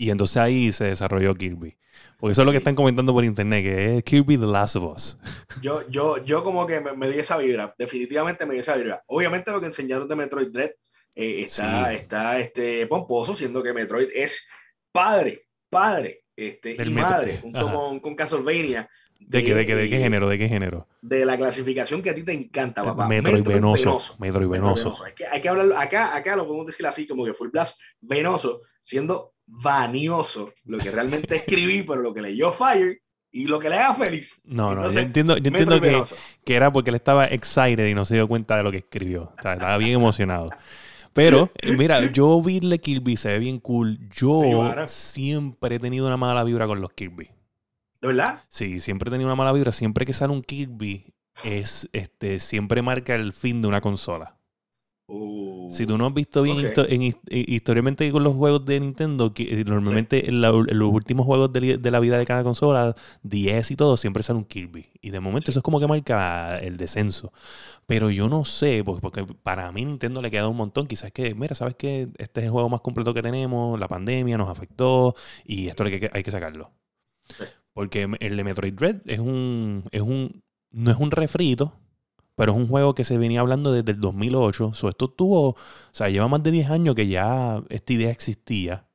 y entonces ahí se desarrolló Kirby. Porque eso es lo que están comentando por internet, que es Kirby The Last of Us. [LAUGHS] Yo, yo, yo como que me, di esa vibra, definitivamente me di esa vibra. Obviamente lo que enseñaron de Metroid Dread eh, está, está este, pomposo, siendo que Metroid es padre, padre este, y madre, junto con, con, Castlevania. ¿De, qué, de, qué, ¿De qué género? ¿De qué género? De la clasificación que a ti te encanta, papá. Metroid, venoso. Metroid venoso. Hay que, hay que hablar, acá, acá lo podemos decir así, como que Full Blast venoso, siendo vanioso lo que realmente escribí, [LAUGHS] pero lo que leyó Fire y lo que le haga feliz. No, no, yo entiendo, yo entiendo que, que, era porque él estaba excited y no se dio cuenta de lo que escribió. O sea, estaba bien emocionado. Pero, [LAUGHS] mira, yo vi el Kirby, se ve bien cool. Yo siempre he tenido una mala vibra con los Kirby. ¿De verdad? Sí, siempre he tenido una mala vibra. Siempre que sale un Kirby, es, este, siempre marca el fin de una consola. Uh, si tú no has visto bien en, históricamente con los juegos de Nintendo, que eh, normalmente en, los últimos juegos de, la vida de cada consola, 10 y todo, siempre sale un Kirby. Y de momento eso es como que marca el descenso. Pero yo no sé, porque, porque para mí Nintendo le queda un montón. Quizás que, mira, sabes que este es el juego más completo que tenemos, la pandemia nos afectó y esto hay que, hay que sacarlo. Porque el de Metroid Dread es un, es un, no es un refrito, pero es un juego que se venía hablando desde el 2008. So, esto tuvo, o sea, lleva más de 10 años que ya esta idea existía.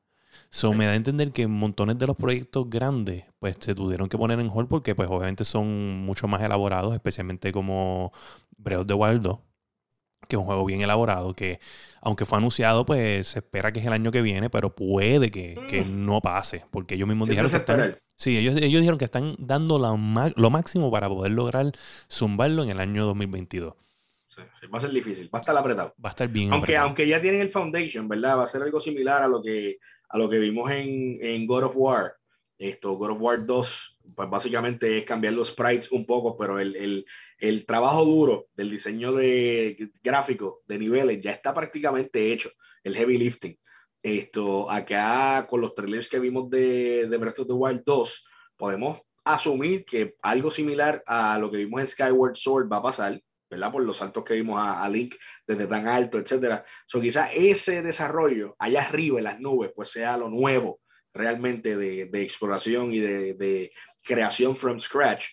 So, me da a entender que montones de los proyectos grandes pues se tuvieron que poner en hold porque pues obviamente son mucho más elaborados, especialmente como Breath of the Wild 2 que es un juego bien elaborado, que aunque fue anunciado, pues se espera que es el año que viene, pero puede que, mm. no pase, porque ellos mismos dijeron que están, sí, ellos, ellos dijeron que están dando lo máximo para poder lograr zumbarlo en el año 2022. Sí, va a ser difícil, va a estar apretado. Va a estar bien aunque, Aunque ya tienen el Foundation, ¿verdad? Va a ser algo similar a lo que, a lo que vimos en, en God of War. Esto, God of War 2, pues básicamente es cambiar los sprites un poco, pero el, el, el trabajo duro del diseño de gráfico de niveles ya está prácticamente hecho, el heavy lifting. Esto, acá con los trailers que vimos de, de Breath of the Wild 2, podemos asumir que algo similar a lo que vimos en Skyward Sword va a pasar, ¿verdad? Por los saltos que vimos a, Link desde tan alto, etcétera. So, quizás ese desarrollo allá arriba en las nubes, pues sea lo nuevo realmente de, de exploración y de, de, creación from scratch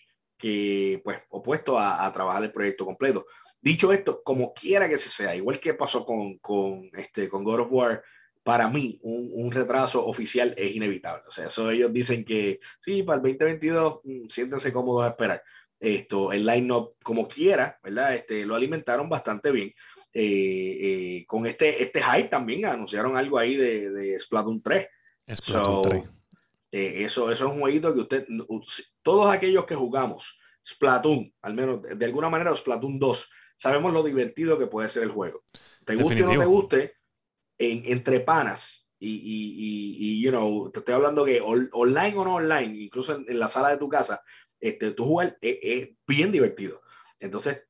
que, pues, opuesto a, a, trabajar el proyecto completo. Dicho esto, como quiera que se sea, igual que pasó con, con, este, con God of War, para mí un, un, retraso oficial es inevitable. O sea, eso ellos dicen que sí, para el 2022 mm, siéntense cómodos a esperar. Esto, el line-up como quiera, ¿verdad? Este, lo alimentaron bastante bien. Eh, eh, con este, este hype también anunciaron algo ahí de, de Splatoon 3. Splatoon 3. Eh, eso, eso es un jueguito que usted, todos aquellos que jugamos Splatoon, al menos de, alguna manera Splatoon 2, sabemos lo divertido que puede ser el juego. Te guste o no te guste, en, entre panas, y, y, y, you know, te estoy hablando que online o no online, incluso en, la sala de tu casa, este, tú jugar es, es, bien divertido. Entonces,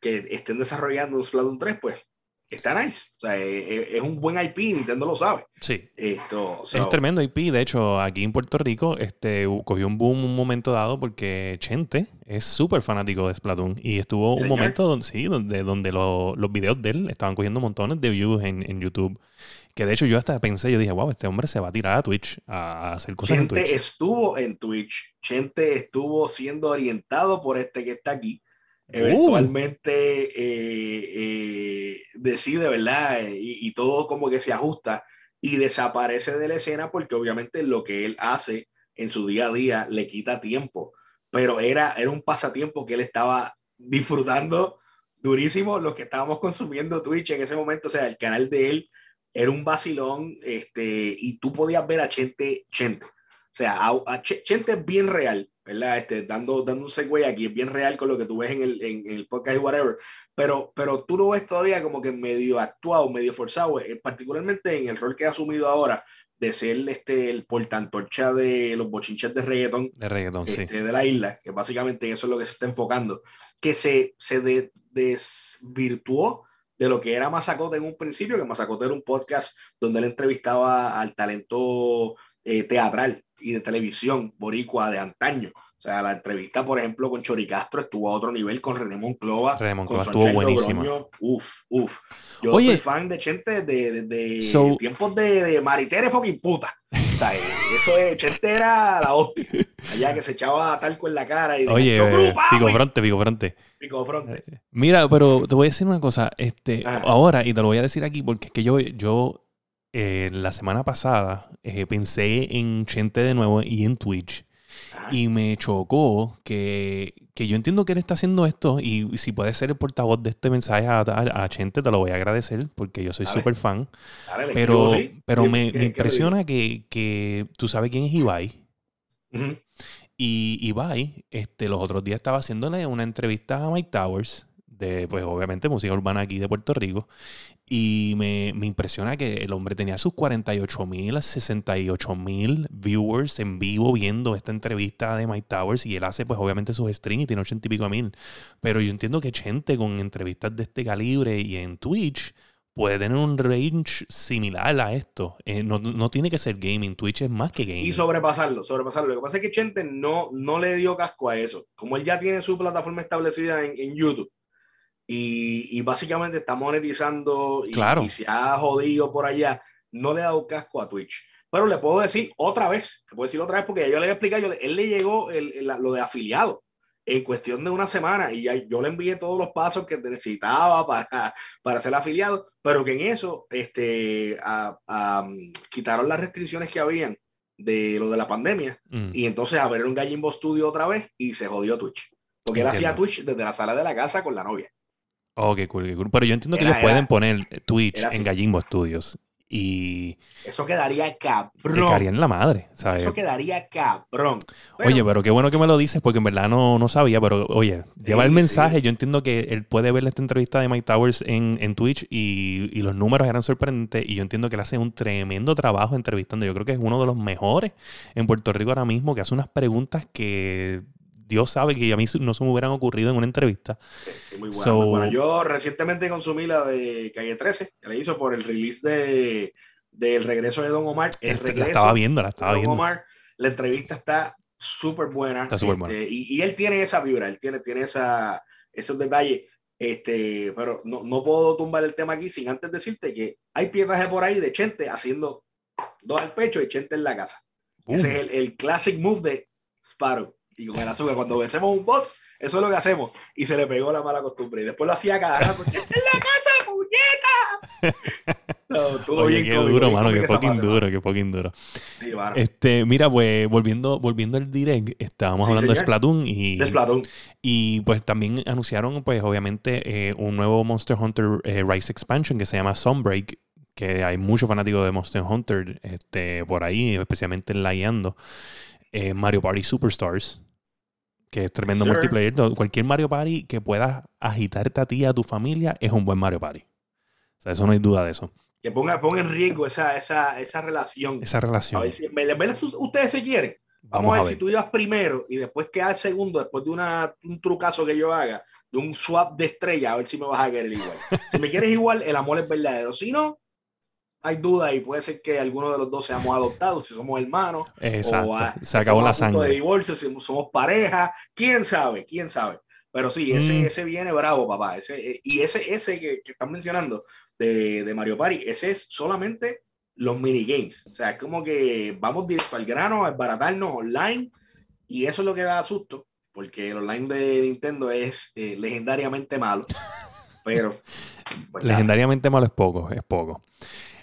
que estén desarrollando un Splatoon 3, pues está nice. O sea, eh, eh, es, un buen IP, Nintendo lo sabe. Sí. Esto, Es tremendo IP. De hecho, aquí en Puerto Rico este, cogió un boom un momento dado porque Chente es súper fanático de Splatoon. Y estuvo un momento donde, sí, donde, donde los videos de él estaban cogiendo montones de views en, en, YouTube. Que de hecho yo hasta pensé, yo dije, wow, este hombre se va a tirar a Twitch a hacer cosas en Twitch. estuvo en Twitch. Chente estuvo siendo orientado por este que está aquí eventualmente eh, eh, decide, ¿verdad? Y, todo como que se ajusta y desaparece de la escena porque obviamente lo que él hace en su día a día le quita tiempo, pero era, era un pasatiempo que él estaba disfrutando durísimo lo que estábamos consumiendo Twitch en ese momento, o sea, el canal de él era un vacilón, este, y tú podías ver a Chente, Chente, o sea, a, Chente es bien real, ¿verdad? Este, dando, dando un segue aquí, es bien real con lo que tú ves en el, en, el podcast y whatever, pero, pero tú lo ves todavía como que medio actuado, medio forzado, eh, particularmente en el rol que ha asumido ahora, de ser este, el portantorcha de los bochinches de reggaetón, de, reggaetón este, de la isla, que básicamente eso es lo que se está enfocando, que se, se desvirtuó de lo que era Mazacote en un principio, que Mazacote era un podcast donde él entrevistaba al talento eh, teatral y de televisión boricua de antaño. O sea, la entrevista, por ejemplo, con Chori Castro estuvo a otro nivel, con René Monclova. René Monclova estuvo buenísima. Uf, uf. Yo soy fan de Chente de, de, tiempos de, de Maritere fucking puta. O sea, eso es, Chente era la hostia. Allá que se echaba talco en la cara y Oye, pico fronte, pico fronte. Pico fronte. Eh, mira, pero te voy a decir una cosa, este, ahora, y te lo voy a decir aquí, porque es que yo, yo eh, la semana pasada eh, pensé en Chente de nuevo y en Twitch. Y me chocó que, que, yo entiendo que él está haciendo esto y si puede ser el portavoz de este mensaje a, a, Chente, te lo voy a agradecer porque yo soy súper fan. pero pero me, me impresiona que, que, tú sabes quién es Ibai. Y Ibai, este, los otros días estaba haciéndole una entrevista a Mike Towers de, pues obviamente, música urbana aquí de Puerto Rico. Y me, me impresiona que el hombre tenía sus 48 mil, 68 mil viewers en vivo viendo esta entrevista de Mike Towers y él hace pues obviamente sus streams y tiene 80 y pico mil. Pero yo entiendo que gente con entrevistas de este calibre y en Twitch puede tener un range similar a esto. Eh, no, no, tiene que ser gaming, Twitch es más que gaming. Y sobrepasarlo, sobrepasarlo. Lo que pasa es que Chente no, no le dio casco a eso. Como él ya tiene su plataforma establecida en, en YouTube, y, básicamente está monetizando y, se ha jodido por allá, no le ha dado casco a Twitch. Pero le puedo decir otra vez, le puedo decir otra vez porque yo le voy a explicar, yo, él le llegó lo de afiliado en cuestión de una semana y ya yo le envié todos los pasos que necesitaba para, para ser afiliado, pero que en eso este, quitaron las restricciones que habían de lo de la pandemia mm. y entonces a ver un Gallimbo Studio otra vez y se jodió Twitch. Porque él hacía Twitch desde la sala de la casa con la novia. Oh, qué cool, qué cool. Pero yo entiendo que ellos pueden poner Twitch en Gallimbo Studios. Y. Eso quedaría cabrón. Quedaría en la madre, ¿sabes? Eso quedaría cabrón. oye, pero qué bueno que me lo dices porque en verdad no, no sabía. Pero oye, lleva el mensaje. Yo entiendo que él puede ver esta entrevista de Mike Towers en, en Twitch y, y, los números eran sorprendentes. Y yo entiendo que él hace un tremendo trabajo entrevistando. Yo creo que es uno de los mejores en Puerto Rico ahora mismo que hace unas preguntas que Dios sabe que a mí no se me hubieran ocurrido en una entrevista. Sí, muy bueno. yo recientemente consumí la de Calle 13, que le hizo por el release de, del regreso de Don Omar. El este, la estaba viendo, la estaba viendo. Omar, la entrevista está súper buena. Está súper buena. Este, y, y, él tiene esa vibra, él tiene, tiene esa, esos detalles. Este, pero no, no puedo tumbar el tema aquí sin antes decirte que hay piezas por ahí de Chente haciendo dos al pecho y Chente en la casa. Ese es el, el classic move de Sparrow y con el azúcar. Cuando vencemos un boss, eso es lo que hacemos. Y se le pegó la mala costumbre. Y después lo hacía cada rato. ¡En la casa, puñeta! [LAUGHS] No, Oye, qué duro, mano, qué fucking duro, qué fucking duro. Este, mira, pues volviendo, volviendo al direct, estábamos hablando de Splatoon y. De Splatoon. Y pues también anunciaron, pues, obviamente, eh, un nuevo Monster Hunter eh, Rise Expansion que se llama Sunbreak. Que hay muchos fanáticos de Monster Hunter este, por ahí, especialmente en la eh, Mario Party Superstars, que es tremendo multiplayer. Cualquier Mario Party que puedas agitarte a ti y a tu familia es un buen Mario Party. O sea, eso no hay duda de eso. Que ponga, ponga en riesgo esa, esa, esa relación. Esa relación. A ver si, ustedes se quieren. Vamos, a, ver si tú ibas primero y después quedas segundo, después de una, un trucazo que yo haga, de un swap de estrella, a ver si me vas a querer igual. si me quieres igual, el amor es verdadero. Si no, hay duda y puede ser que alguno de los dos seamos adoptados, si somos hermanos. Exacto. se acabó la sangre. de divorcio, si somos pareja, quién sabe, quién sabe. Pero sí, ese, mm. ese viene bravo, papá. Ese, eh, y ese, ese que, que están mencionando de, de, Mario Party, ese es solamente los minigames. O sea, es como que vamos directo al grano, a baratarnos online. Y eso es lo que da susto, porque el online de Nintendo es eh, legendariamente malo. Pero. Pues [LAUGHS] legendariamente malo es poco, es poco.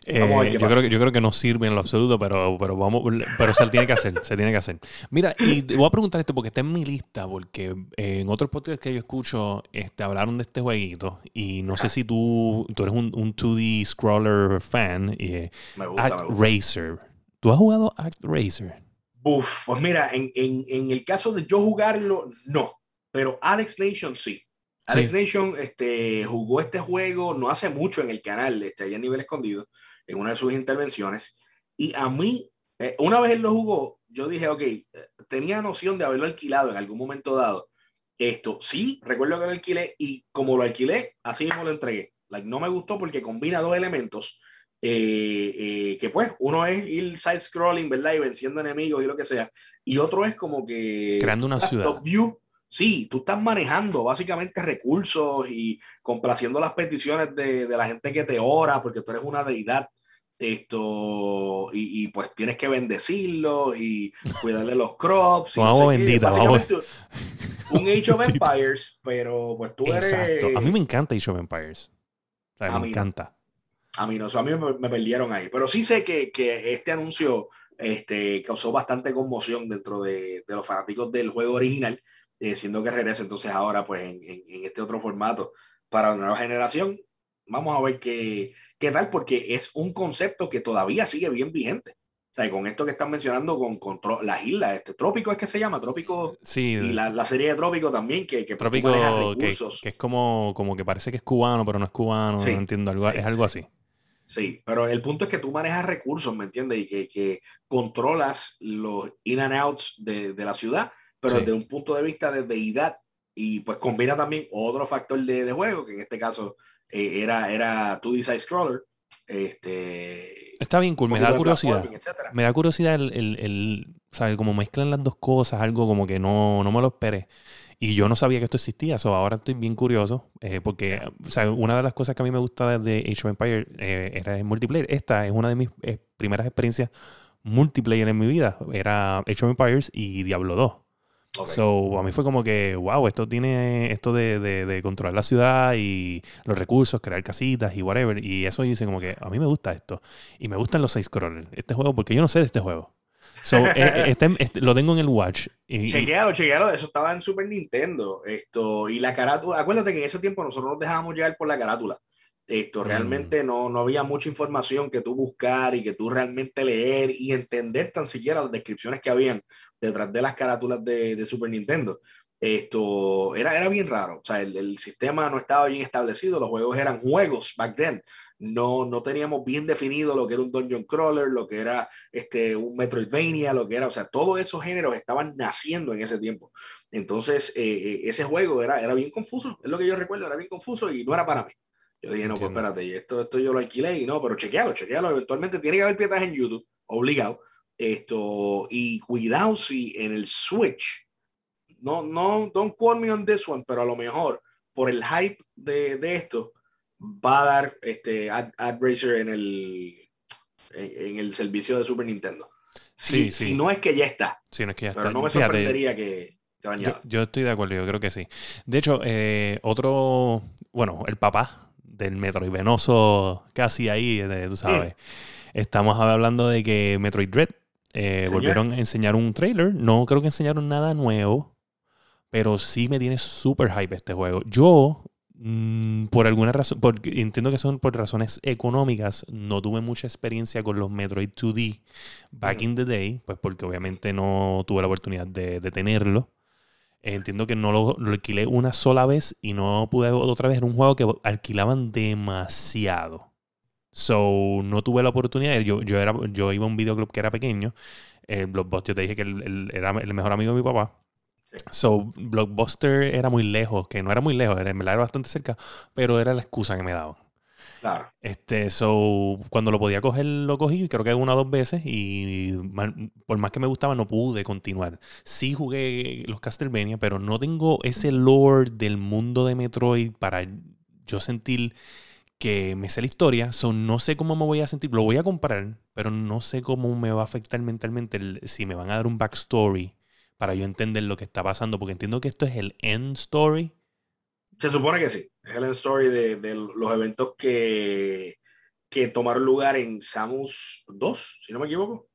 Eh, yo, creo que, yo creo que no sirve en lo absoluto, pero, pero vamos, pero se tiene que hacer, se tiene que hacer. Mira, y te voy a preguntar esto porque está en mi lista, porque eh, en otros podcasts que yo escucho este, hablaron de este jueguito y no sé si tú, tú eres un, 2D scroller fan. Y, eh, me gusta, Act Racer. ¿Tú has jugado Act Racer? Uf, pues mira, en, en, en, el caso de yo jugarlo, no, pero Alex Nation sí. Alex Nation este, jugó este juego no hace mucho en el canal, este, allá a nivel escondido en una de sus intervenciones. Y a mí, eh, una vez él lo jugó, yo dije, ok, eh, tenía noción de haberlo alquilado en algún momento dado. Esto, sí, recuerdo que lo alquilé y como lo alquilé, así mismo lo entregué. Like, no me gustó porque combina dos elementos eh, que pues uno es ir side scrolling, ¿verdad? Y venciendo enemigos y lo que sea. Y otro es como que... Creando una [LAUGHS] ciudad. view. Sí, tú estás manejando básicamente recursos y complaciendo las peticiones de, de la gente que te ora porque tú eres una deidad esto y, pues tienes que bendecirlo y cuidarle los crops. vamos bendita, vamos. Un Age of [LAUGHS] Empires, pero pues tú eres. Exacto. A mí me encanta Age of Empires. a me encanta. A mí no, a mí me, perdieron ahí. Pero sí sé que, que este anuncio este, causó bastante conmoción dentro de, de los fanáticos del juego original, eh, siendo que regresa entonces ahora pues en, en, este otro formato para la nueva generación. Vamos a ver qué, qué tal, porque es un concepto que todavía sigue bien vigente. O sea, con esto que están mencionando con, con las islas, este Trópico es que se llama, Trópico. Sí. Y la, la serie de Trópico también, que, que Trópico, que, que, es como, como que parece que es cubano, pero no es cubano, no entiendo, algo, es algo así. Sí, pero el punto es que tú manejas recursos, ¿me entiendes? Y que, que controlas los in and outs de, de la ciudad, pero desde un punto de vista de deidad. Y pues combina también otro factor de, de juego, que en este caso eh, era, era 2D Side Scroller. Este, Está bien cool, me da curiosidad. Me da curiosidad el, el, el ¿sabes? Como mezclan las dos cosas, algo como que no, no me lo esperé. Y yo no sabía que esto existía, so ahora estoy bien curioso, eh, porque una de las cosas que a mí me gusta de Age of Empires eh, era el multiplayer. Esta es una de mis primeras experiencias multiplayer en mi vida. Era Age of Empires y Diablo 2. So, a mí fue como que, wow, esto tiene esto de, de, controlar la ciudad y los recursos, crear casitas y whatever. Y eso dice como que a mí me gusta esto. Y me gustan los seis scrollers. Este juego, porque yo no sé de este juego. So, [LAUGHS] eh, eh, este, este, lo tengo en el Watch. Y, chequeado. Eso estaba en Super Nintendo. Esto, y la carátula. Acuérdate que en ese tiempo nosotros nos dejábamos llevar por la carátula. Esto, mm. realmente no, no había mucha información que tú buscar y que tú realmente leer y entender tan siquiera las descripciones que habían detrás de las carátulas de, de Super Nintendo. Esto era, era bien raro, o sea, el, el, sistema no estaba bien establecido, los juegos eran juegos back then, no, no teníamos bien definido lo que era un dungeon crawler, lo que era este, un Metroidvania, lo que era, o sea, todos esos géneros estaban naciendo en ese tiempo. Entonces, eh, eh, ese juego era, era bien confuso, es lo que yo recuerdo, era bien confuso y no era para mí. Yo dije, no, pues espérate, esto, esto yo lo alquilé y no, pero chequealo, chequealo, eventualmente tiene que haber piezas en YouTube, obligado esto, y cuidado si en el Switch, no, no, don't quote me on this one, pero a lo mejor por el hype de, de esto, va a dar este Ad, en el, en, el servicio de Super Nintendo. Si, sí, si no es que ya está. Sí, no es que ya pero no me sorprendería que, yo, yo, estoy de acuerdo, yo creo que sí. De hecho, eh, otro, bueno, el papá del Metroid Venoso, casi ahí, tú sabes. Estamos hablando de que Metroid Dread eh, volvieron a enseñar un trailer. No creo que enseñaron nada nuevo, pero sí me tiene súper hype este juego. Yo, mm, por alguna razón, porque entiendo que son por razones económicas, no tuve mucha experiencia con los Metroid 2D back in the day, pues porque obviamente no tuve la oportunidad de, tenerlo. Entiendo que no lo, lo, alquilé una sola vez y no pude otra vez. Era un juego que alquilaban demasiado. So, no tuve la oportunidad. Yo, yo, era, yo iba a un videoclub que era pequeño. Eh, Blockbuster, yo te dije que él, era el mejor amigo de mi papá. So, Blockbuster era muy lejos, que no era muy lejos, era, era bastante cerca, pero era la excusa que me daban. Claro. Este, so, cuando lo podía coger, lo cogí, creo que una o dos veces, y por más que me gustaba, no pude continuar. Sí jugué los Castlevania, pero no tengo ese lore del mundo de Metroid para yo sentir que me sé la historia, so no sé cómo me voy a sentir, lo voy a comprar, pero no sé cómo me va a afectar mentalmente si me van a dar un backstory para yo entender lo que está pasando, porque entiendo que esto es el end story. Se supone que sí, es el end story de, los eventos que, que tomaron lugar en Samus 2, si no me equivoco.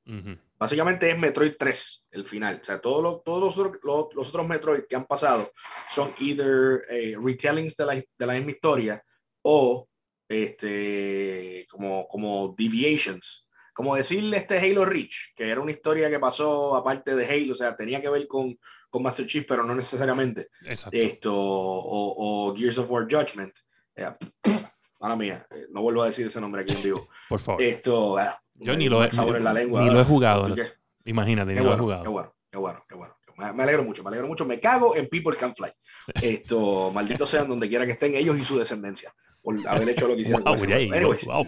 Básicamente es Metroid 3, el final. O sea, todos los, todos los, los, otros Metroid que han pasado son either eh, retellings de la, de la misma historia o este, como, como deviations. Como decirle este Halo Reach, que era una historia que pasó aparte de Halo, o sea, tenía que ver con, con Master Chief, pero no necesariamente. Esto, o, o, Gears of War Judgment. Eh, mala mía, eh, no vuelvo a decir ese nombre aquí en vivo. [LAUGHS] Por favor. Esto, ah, Yo ni lo, he, ni lo he jugado. Imagínate, ni lo he jugado. Qué bueno, qué bueno, qué bueno. Me alegro mucho, me alegro mucho. Me cago en People Can Fly. [LAUGHS] Esto, malditos sean donde quiera que estén ellos y su descendencia por haber hecho lo que hicieron. wow,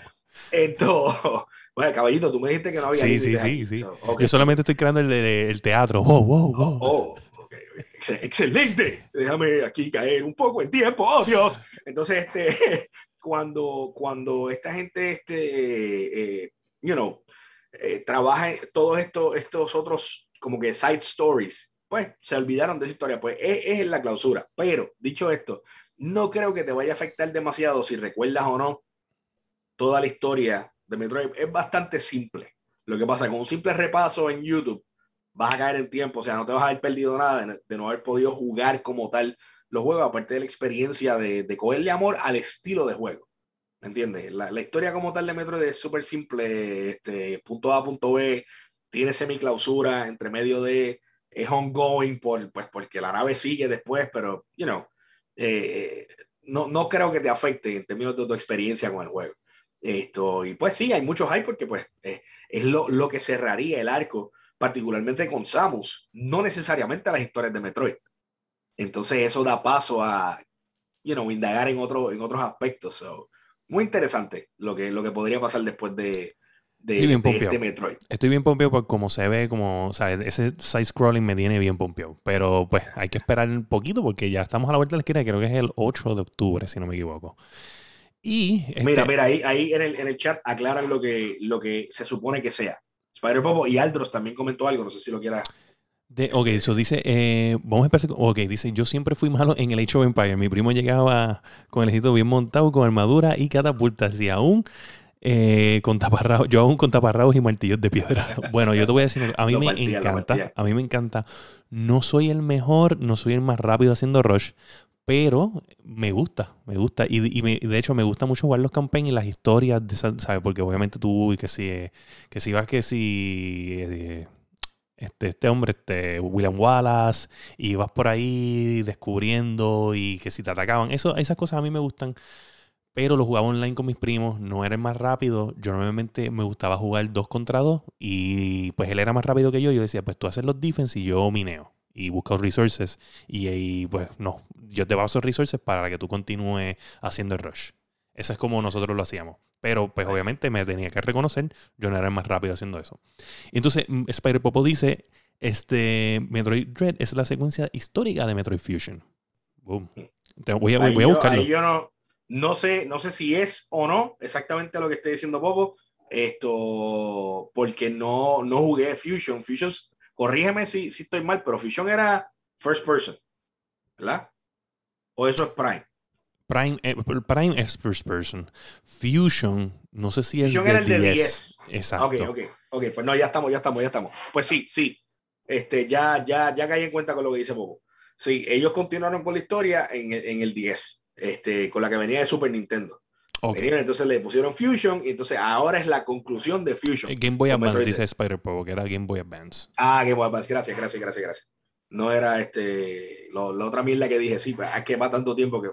Esto, bueno, caballito, tú me dijiste que no había. Sí, sí, sí, sí. Yo solamente estoy creando el, el teatro. Oh, wow, wow. Oh, excelente. Déjame aquí caer un poco en tiempo. Oh, Dios. Entonces, este, [LAUGHS] cuando, cuando esta gente, este, eh, you know, eh, trabaja todos estos, estos otros como que side stories, pues se olvidaron de esa historia. Pues es, es la clausura. Pero, dicho esto, no creo que te vaya a afectar demasiado si recuerdas o no toda la historia de Metroid. Es bastante simple. Lo que pasa con un simple repaso en YouTube, vas a caer en tiempo, o sea, no te vas a haber perdido nada de, no haber podido jugar como tal los juegos, aparte de la experiencia de, de cogerle amor al estilo de juego. ¿Me entiendes? La, la, historia como tal de Metroid es súper simple, este, punto A, punto B, tiene semiclausura, entre medio de, es ongoing, por, pues porque la nave sigue después, pero, you know, eh, no, no creo que te afecte en términos de tu experiencia con el juego. Esto, y pues sí, hay muchos hype porque pues eh, es lo, lo que cerraría el arco particularmente con Samus, no necesariamente a las historias de Metroid. Entonces eso da paso a, you know, indagar en, otro, en otros aspectos. muy interesante lo que, lo que podría pasar después de, de, este Metroid. Estoy bien pompeado por cómo se ve, como, ¿sabes? Ese side-scrolling me tiene bien pompeado. Pero pues hay que esperar un poquito porque ya estamos a la vuelta de la esquina, creo que es el 8 de octubre, si no me equivoco. Y Mira, este mira, ahí, ahí en, el, en el chat aclaran lo que, lo que se supone que sea. Spider Popo y Aldros también comentó algo, no sé si lo quieras. De, ok, eso dice, eh, vamos a empezar Ok, dice, yo siempre fui malo en el Age of Empire. Mi primo llegaba con el ejército bien montado, con armadura y catapultas. Y aún eh, con taparrabos, yo aún con taparrabos y martillos de piedra. [LAUGHS] Bueno, yo te voy a decir, a mí me encanta, a mí me encanta. No soy el mejor, no soy el más rápido haciendo rush, pero me gusta, me gusta. Y, de hecho me gusta mucho jugar los campaigns y las historias, de, ¿sabes? Porque obviamente tú, y que si, que si vas, que si... Eh, este, este hombre, este William Wallace, y vas por ahí descubriendo y que si te atacaban, eso, esas cosas a mí me gustan, pero lo jugaba online con mis primos, no era el más rápido, yo normalmente me gustaba jugar dos contra dos y pues él era más rápido que yo, yo decía, pues tú haces los defense y yo mineo y busco resources y, y, pues no, yo te baso resources para que tú continúes haciendo el rush. Eso es como nosotros lo hacíamos. Pero pues obviamente me tenía que reconocer, yo no era el más rápido haciendo eso. Entonces mm, Spider Popo dice, este Metroid Dread es la secuencia histórica de Metroid Fusion. Boom. voy, a, voy a buscarlo. yo no, no, sé, no sé si es o no exactamente lo que esté diciendo Popo. Esto, porque no, no jugué Fusion. Fusion corrígeme si, si estoy mal, pero Fusion era first person, ¿verdad? ¿O eso es Prime? Prime, eh, Prime es first person. Fusion, no sé si es Fusion era el de 10. Exacto. Ok, ok, ok, pues no, ya estamos, ya estamos, ya estamos. Pues sí, sí. Este, ya, ya, ya caí en cuenta con lo que dice Bobo. Sí, ellos continuaron con la historia en, en el 10, este, con la que venía de Super Nintendo. Okay. entonces le pusieron Fusion y entonces ahora es la conclusión de Fusion. Game Boy Advance dice Spider Power, que era Game Boy Advance. Ah, Game Boy Advance, gracias, gracias, gracias, gracias. No era este lo, la otra mierda que dije, sí, pues, es que va tanto tiempo que.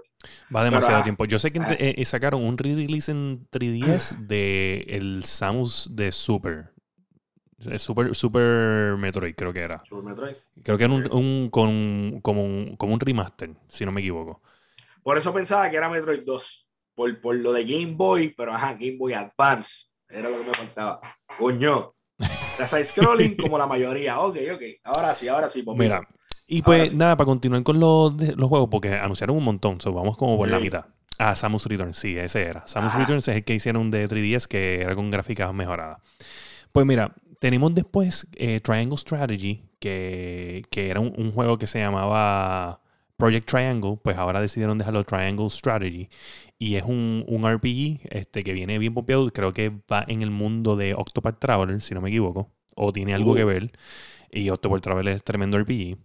Va demasiado ah, tiempo. Yo sé que ah. eh, sacaron un re-release en 3DS [CLEARS THROAT] de el Samus de Super. Super, Super Metroid, creo que era. Super Metroid. Creo que era un, un, con, como, un, como un remaster, si no me equivoco. Por eso pensaba que era Metroid 2 por, por lo de Game Boy, pero ajá, Game Boy Advance. Era lo que me faltaba. Coño. La side scrolling [LAUGHS] como la mayoría. Ok, ok. Ahora sí, ahora sí. Pues mira. Y pues nada, para continuar con los, los juegos, porque anunciaron un montón, so vamos como por la mitad. Ah, Samus Returns, sí, ese era. Samus Returns es el que hicieron de 3DS, que era con gráficas mejoradas. Pues mira, tenemos después eh, Triangle Strategy, que, que era un, un, juego que se llamaba Project Triangle, pues ahora decidieron dejarlo Triangle Strategy. Y es un, un RPG este, que viene bien pompeado. Creo que va en el mundo de Octopath Traveler, si no me equivoco. O tiene algo que uh. ver. Y Octopath Traveler es tremendo RPG.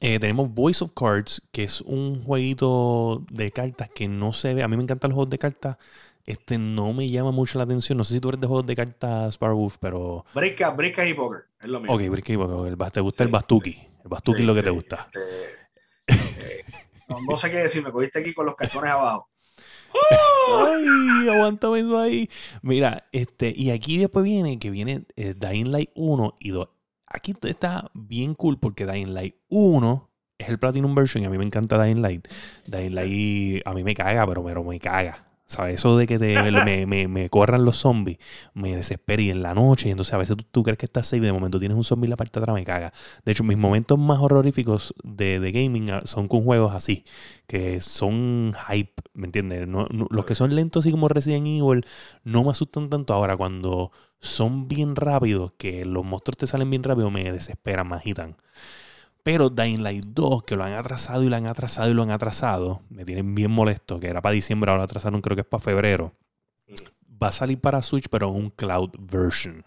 Eh, tenemos Voice of Cards, que es un jueguito de cartas que no se ve. A mí me encantan los juegos de cartas. Este no me llama mucho la atención. No sé si tú eres de juegos de cartas Sparrowwolf, pero. Brica y Poker. Es lo mismo. Ok, Brica y Poker. te gusta el Bastuki. El Bastuki es lo que te gusta. Este, no, sé qué decir. Me cogiste aquí con los calzones abajo. Ay, aguántame eso ahí. Mira, este, y aquí después viene que viene eh, Dying Light 1 y 2. Aquí está bien cool porque Dying Light 1 es el Platinum version y a mí me encanta Dying Light. Dying Light a mí me caga, pero, pero me caga. ¿Sabes? Eso de que [LAUGHS] me, corran los zombies me desespera y en la noche. Y entonces a veces tú, crees que estás safe y de momento tienes un zombie en la parte de atrás, me caga. De hecho, mis momentos más horroríficos de, gaming ah, son con juegos así, que son hype, ¿me entiendes? los que son lentos, así como Resident Evil, no me asustan tanto. Ahora, cuando son bien rápidos, que los monstruos te salen bien rápido, me desesperan, me agitan. Pero Dying Light 2, que lo han atrasado y lo han atrasado y lo han atrasado, me tienen bien molesto, que era para diciembre, ahora lo atrasaron, creo que es para febrero. Mm. Va a salir para Switch, pero en un cloud version.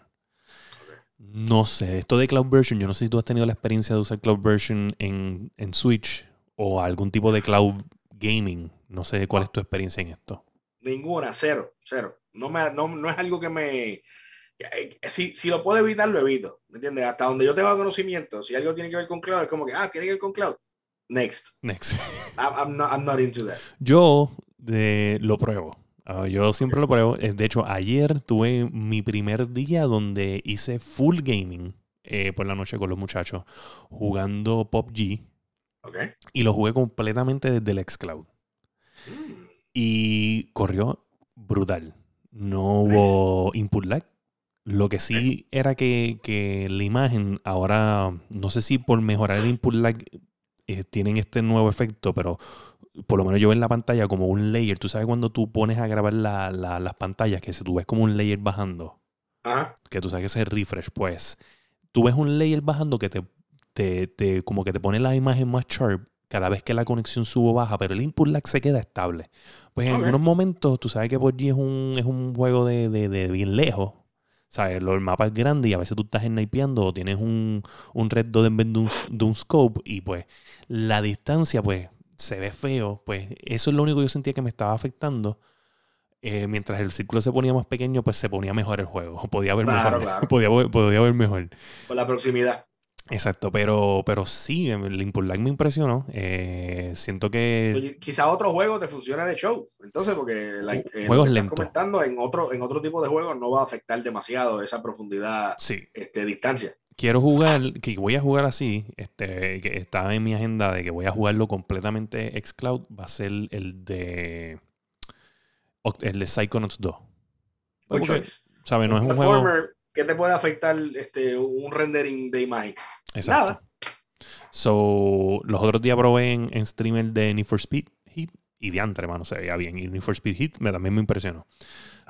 No sé, esto de cloud version, yo no sé si tú has tenido la experiencia de usar cloud version en, en Switch o algún tipo de cloud gaming. No sé cuál es tu experiencia en esto. Ninguna, cero, cero. No, me, no, no es algo que me, si, si lo puedo evitar, lo evito. ¿Me entiendes? Hasta donde yo tengo conocimiento, si algo tiene que ver con cloud, es como que, ah, tiene que ver con cloud. Next. Next. [LAUGHS] I'm, not, I'm not into that. Yo de, lo pruebo. Ah, yo siempre lo pruebo. Eh, de hecho, ayer tuve mi primer día donde hice full gaming eh, por la noche con los muchachos, jugando Pop G. Okay. Y lo jugué completamente desde el xCloud. Mm. Y corrió brutal. No hubo input lag. Lo que sí era que, la imagen ahora, no sé si por mejorar el input lag eh, tienen este nuevo efecto, pero por lo menos yo veo en la pantalla como un layer. Tú sabes cuando tú pones a grabar las pantallas, que si tú ves como un layer bajando, que tú sabes que ese es refresh, pues tú ves un layer bajando que te, te, como que te pone la imagen más sharp cada vez que la conexión sube o baja, pero el input lag se queda estable. Pues en algunos momentos, tú sabes que por es un, es un juego de, de bien lejos, ¿Sabes? El mapa es grande y a veces tú estás snipeando o tienes un, un red en vez de un, scope y pues la distancia pues se ve feo. Pues eso es lo único que yo sentía que me estaba afectando. Eh, mientras el círculo se ponía más pequeño, pues se ponía mejor el juego. [LAUGHS] Podía ver mejor. [LAUGHS] Podía, podía ver mejor. Con la proximidad. Exacto, pero, pero sí, el input lag me impresionó. Eh, siento que. quizá otro juego te funciona de show. Entonces, porque la, eh, juegos comentando en otro, en otro tipo de juegos no va a afectar demasiado esa profundidad, sí. este, distancia. Quiero jugar, que voy a jugar así, este, que está en mi agenda de que voy a jugarlo completamente xCloud, va a ser el de. El de Psychonauts 2. ¿Sabe? No es un juego. ¿Qué te puede afectar este, un rendering de imagen? Exacto. Nada. So, los otros días probé en, en streamer de Need for Speed Hit y diantre, hermano, se veía bien. Y Need for Speed Hit me, también me impresionó.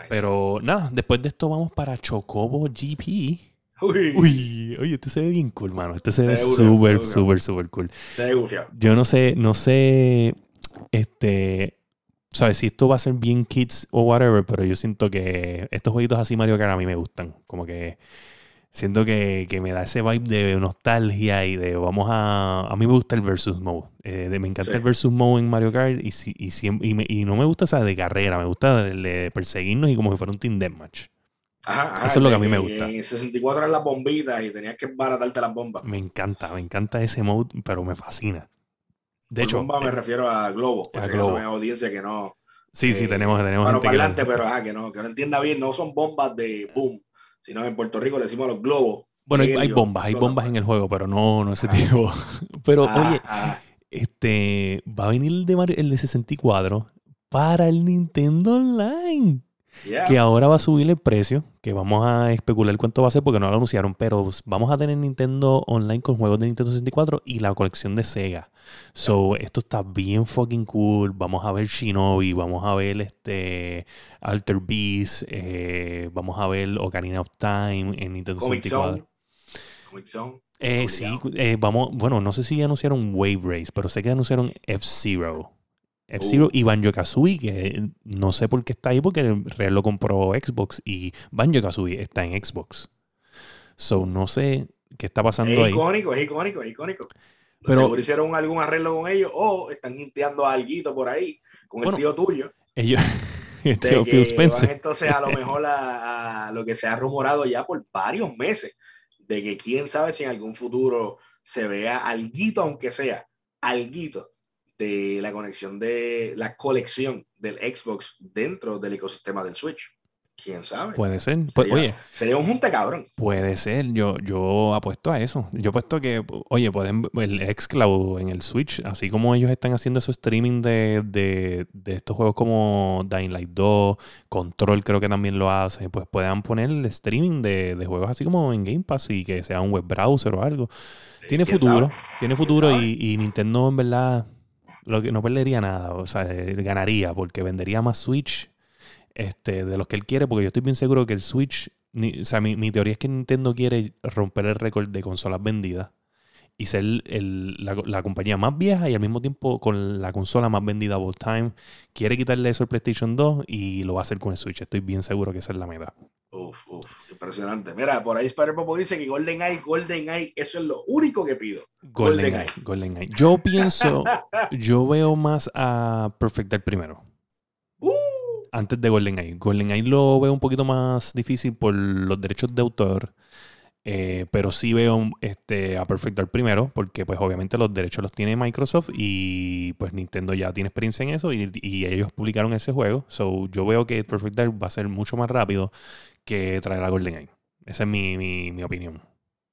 Pero nada, después de esto vamos para Chocobo GP. Uy. Uy, oye, este se ve bien cool, mano. Este se, ve súper, súper, súper cool. Se ve Yo no sé, no sé, este, sabes, si esto va a ser bien kids o whatever, pero yo siento que estos jueguitos así Mario Kart a mí me gustan. Como que siento que, me da ese vibe de nostalgia y de vamos a... A mí me gusta el versus mode. Eh, me encanta el versus mode en Mario Kart y, y, no me gusta esa de carrera, me gusta de, perseguirnos y como si fuera un team deathmatch. Ajá, Eso es lo que a mí me gusta. En 64 eran las bombitas y tenías que baratarte las bombas. Me encanta, me encanta ese mode, pero me fascina. De hecho, bomba me eh, refiero a Globo. A Globo. audiencia que no. Sí, sí, tenemos, tenemos bueno, gente pero que no, que no entienda bien, no son bombas de boom sino en Puerto Rico le decimos los globos. Bueno, hay, bombas, hay bombas en el juego, pero no, no ese ah. tipo. [LAUGHS] Pero ah, oye, ah. este va a venir el de, el de 64 para el Nintendo Online. Que ahora va a subir el precio, que vamos a especular cuánto va a ser porque no lo anunciaron, pero vamos a tener Nintendo Online con juegos de Nintendo 64 y la colección de Sega. So, esto está bien fucking cool. Vamos a ver Shinobi, vamos a ver este Alter Beast, eh, vamos a ver Ocarina of Time en Nintendo 64. Comic Zone. Eh, sí, eh, vamos, bueno, no sé si anunciaron Wave Race, pero sé que anunciaron F-Zero. F-Zero y Banjo Kazooie, que no sé por qué está ahí, porque el Real lo compró Xbox y Banjo Kazooie está en Xbox. So, no sé qué está pasando ahí. Es icónico, es icónico, es icónico. Pero Seguro hicieron algún arreglo con ellos o están limpiando algo por ahí con el tío tuyo. Ellos. [LAUGHS] el tío Phil Spencer. entonces a lo [LAUGHS] mejor a, lo que se ha rumorado ya por varios meses de que quién sabe si en algún futuro se vea alguito, aunque sea alguito de la conexión de la colección del Xbox dentro del ecosistema del Switch. ¿Quién sabe? Puede ser. Sería, oye, sería un junte cabrón. Puede ser. Yo, yo apuesto a eso. Yo apuesto que, oye, pueden el Xcloud en el Switch, así como ellos están haciendo su streaming de, de, de, estos juegos como Dying Light 2, Control creo que también lo hace, pues puedan poner el streaming de, de juegos así como en Game Pass y que sea un web browser o algo. Tiene futuro, tiene futuro y, y Nintendo en verdad lo que no perdería nada, o sea, ganaría porque vendería más Switch este, de los que él quiere, porque yo estoy bien seguro que el Switch, o sea, mi, teoría es que Nintendo quiere romper el récord de consolas vendidas y ser la, compañía más vieja y al mismo tiempo con la consola más vendida of all time. Quiere quitarle eso al PlayStation 2 y lo va a hacer con el Switch. Estoy bien seguro que esa es la meta. Uf, uf, impresionante. Mira, por ahí Spider Popo dice que Golden Eye, Golden Eye, eso es lo único que pido. Golden, Eye. Golden Eye. Yo pienso, [LAUGHS] yo veo más a Perfectar primero. Uh. Antes de Golden Eye. Golden Eye lo veo un poquito más difícil por los derechos de autor. Eh, pero sí veo este, a Perfect primero, porque pues obviamente los derechos los tiene Microsoft y pues Nintendo ya tiene experiencia en eso y, ellos publicaron ese juego. So yo veo que Perfect va a ser mucho más rápido que traer a GoldenEye. Esa es mi, mi, mi opinión.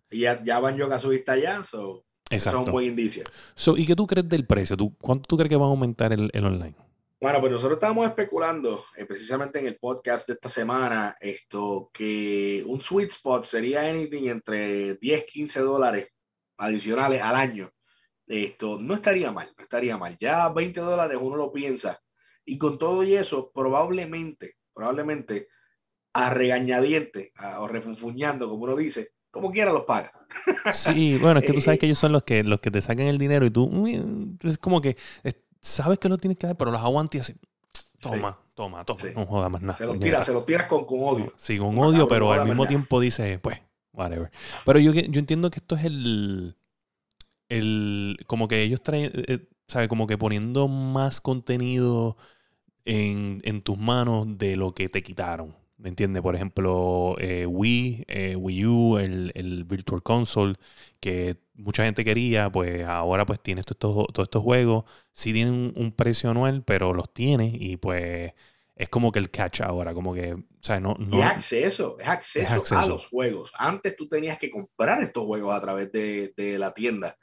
Y ya, ya van yo a su vista ya, so, eso es un buen indicio. So, ¿Y qué tú crees del precio? ¿Tú, ¿Cuánto tú crees que va a aumentar el, el online? Bueno, pues nosotros estábamos especulando, eh, precisamente en el podcast de esta semana, esto, que un sweet spot sería anything entre 10, 15 dólares adicionales al año. Esto no estaría mal, no estaría mal. Ya 20 dólares uno lo piensa. Y con todo y eso, probablemente, probablemente a regañadiente o refunfuñando, como uno dice, como quiera los paga. Sí, bueno, es que tú sabes [LAUGHS] que ellos son los que, los que te sacan el dinero y tú, mm, es como que sabes que lo tienes que dar, pero los aguantas y así. [TSK] Toma, toma, toma. No jodas más nada. Se los tiras, se los tiras con, con, odio. Sí, con odio, pero al mismo tiempo dice, pues, whatever. Pero yo, yo entiendo que esto es el. el como que ellos traen. Eh, eh, ¿Sabes? Como que poniendo más contenido en, en tus manos de lo que te quitaron. ¿Me entiendes? Por ejemplo, eh, Wii, eh, Wii U, el, el, Virtual Console, que mucha gente quería, pues ahora pues tiene todos estos, juegos. Sí tienen un, precio anual, pero los tiene y pues es como que el catch ahora, como que, o sea, no... no es acceso, es acceso, a los juegos. Antes tú tenías que comprar estos juegos a través de, de la tienda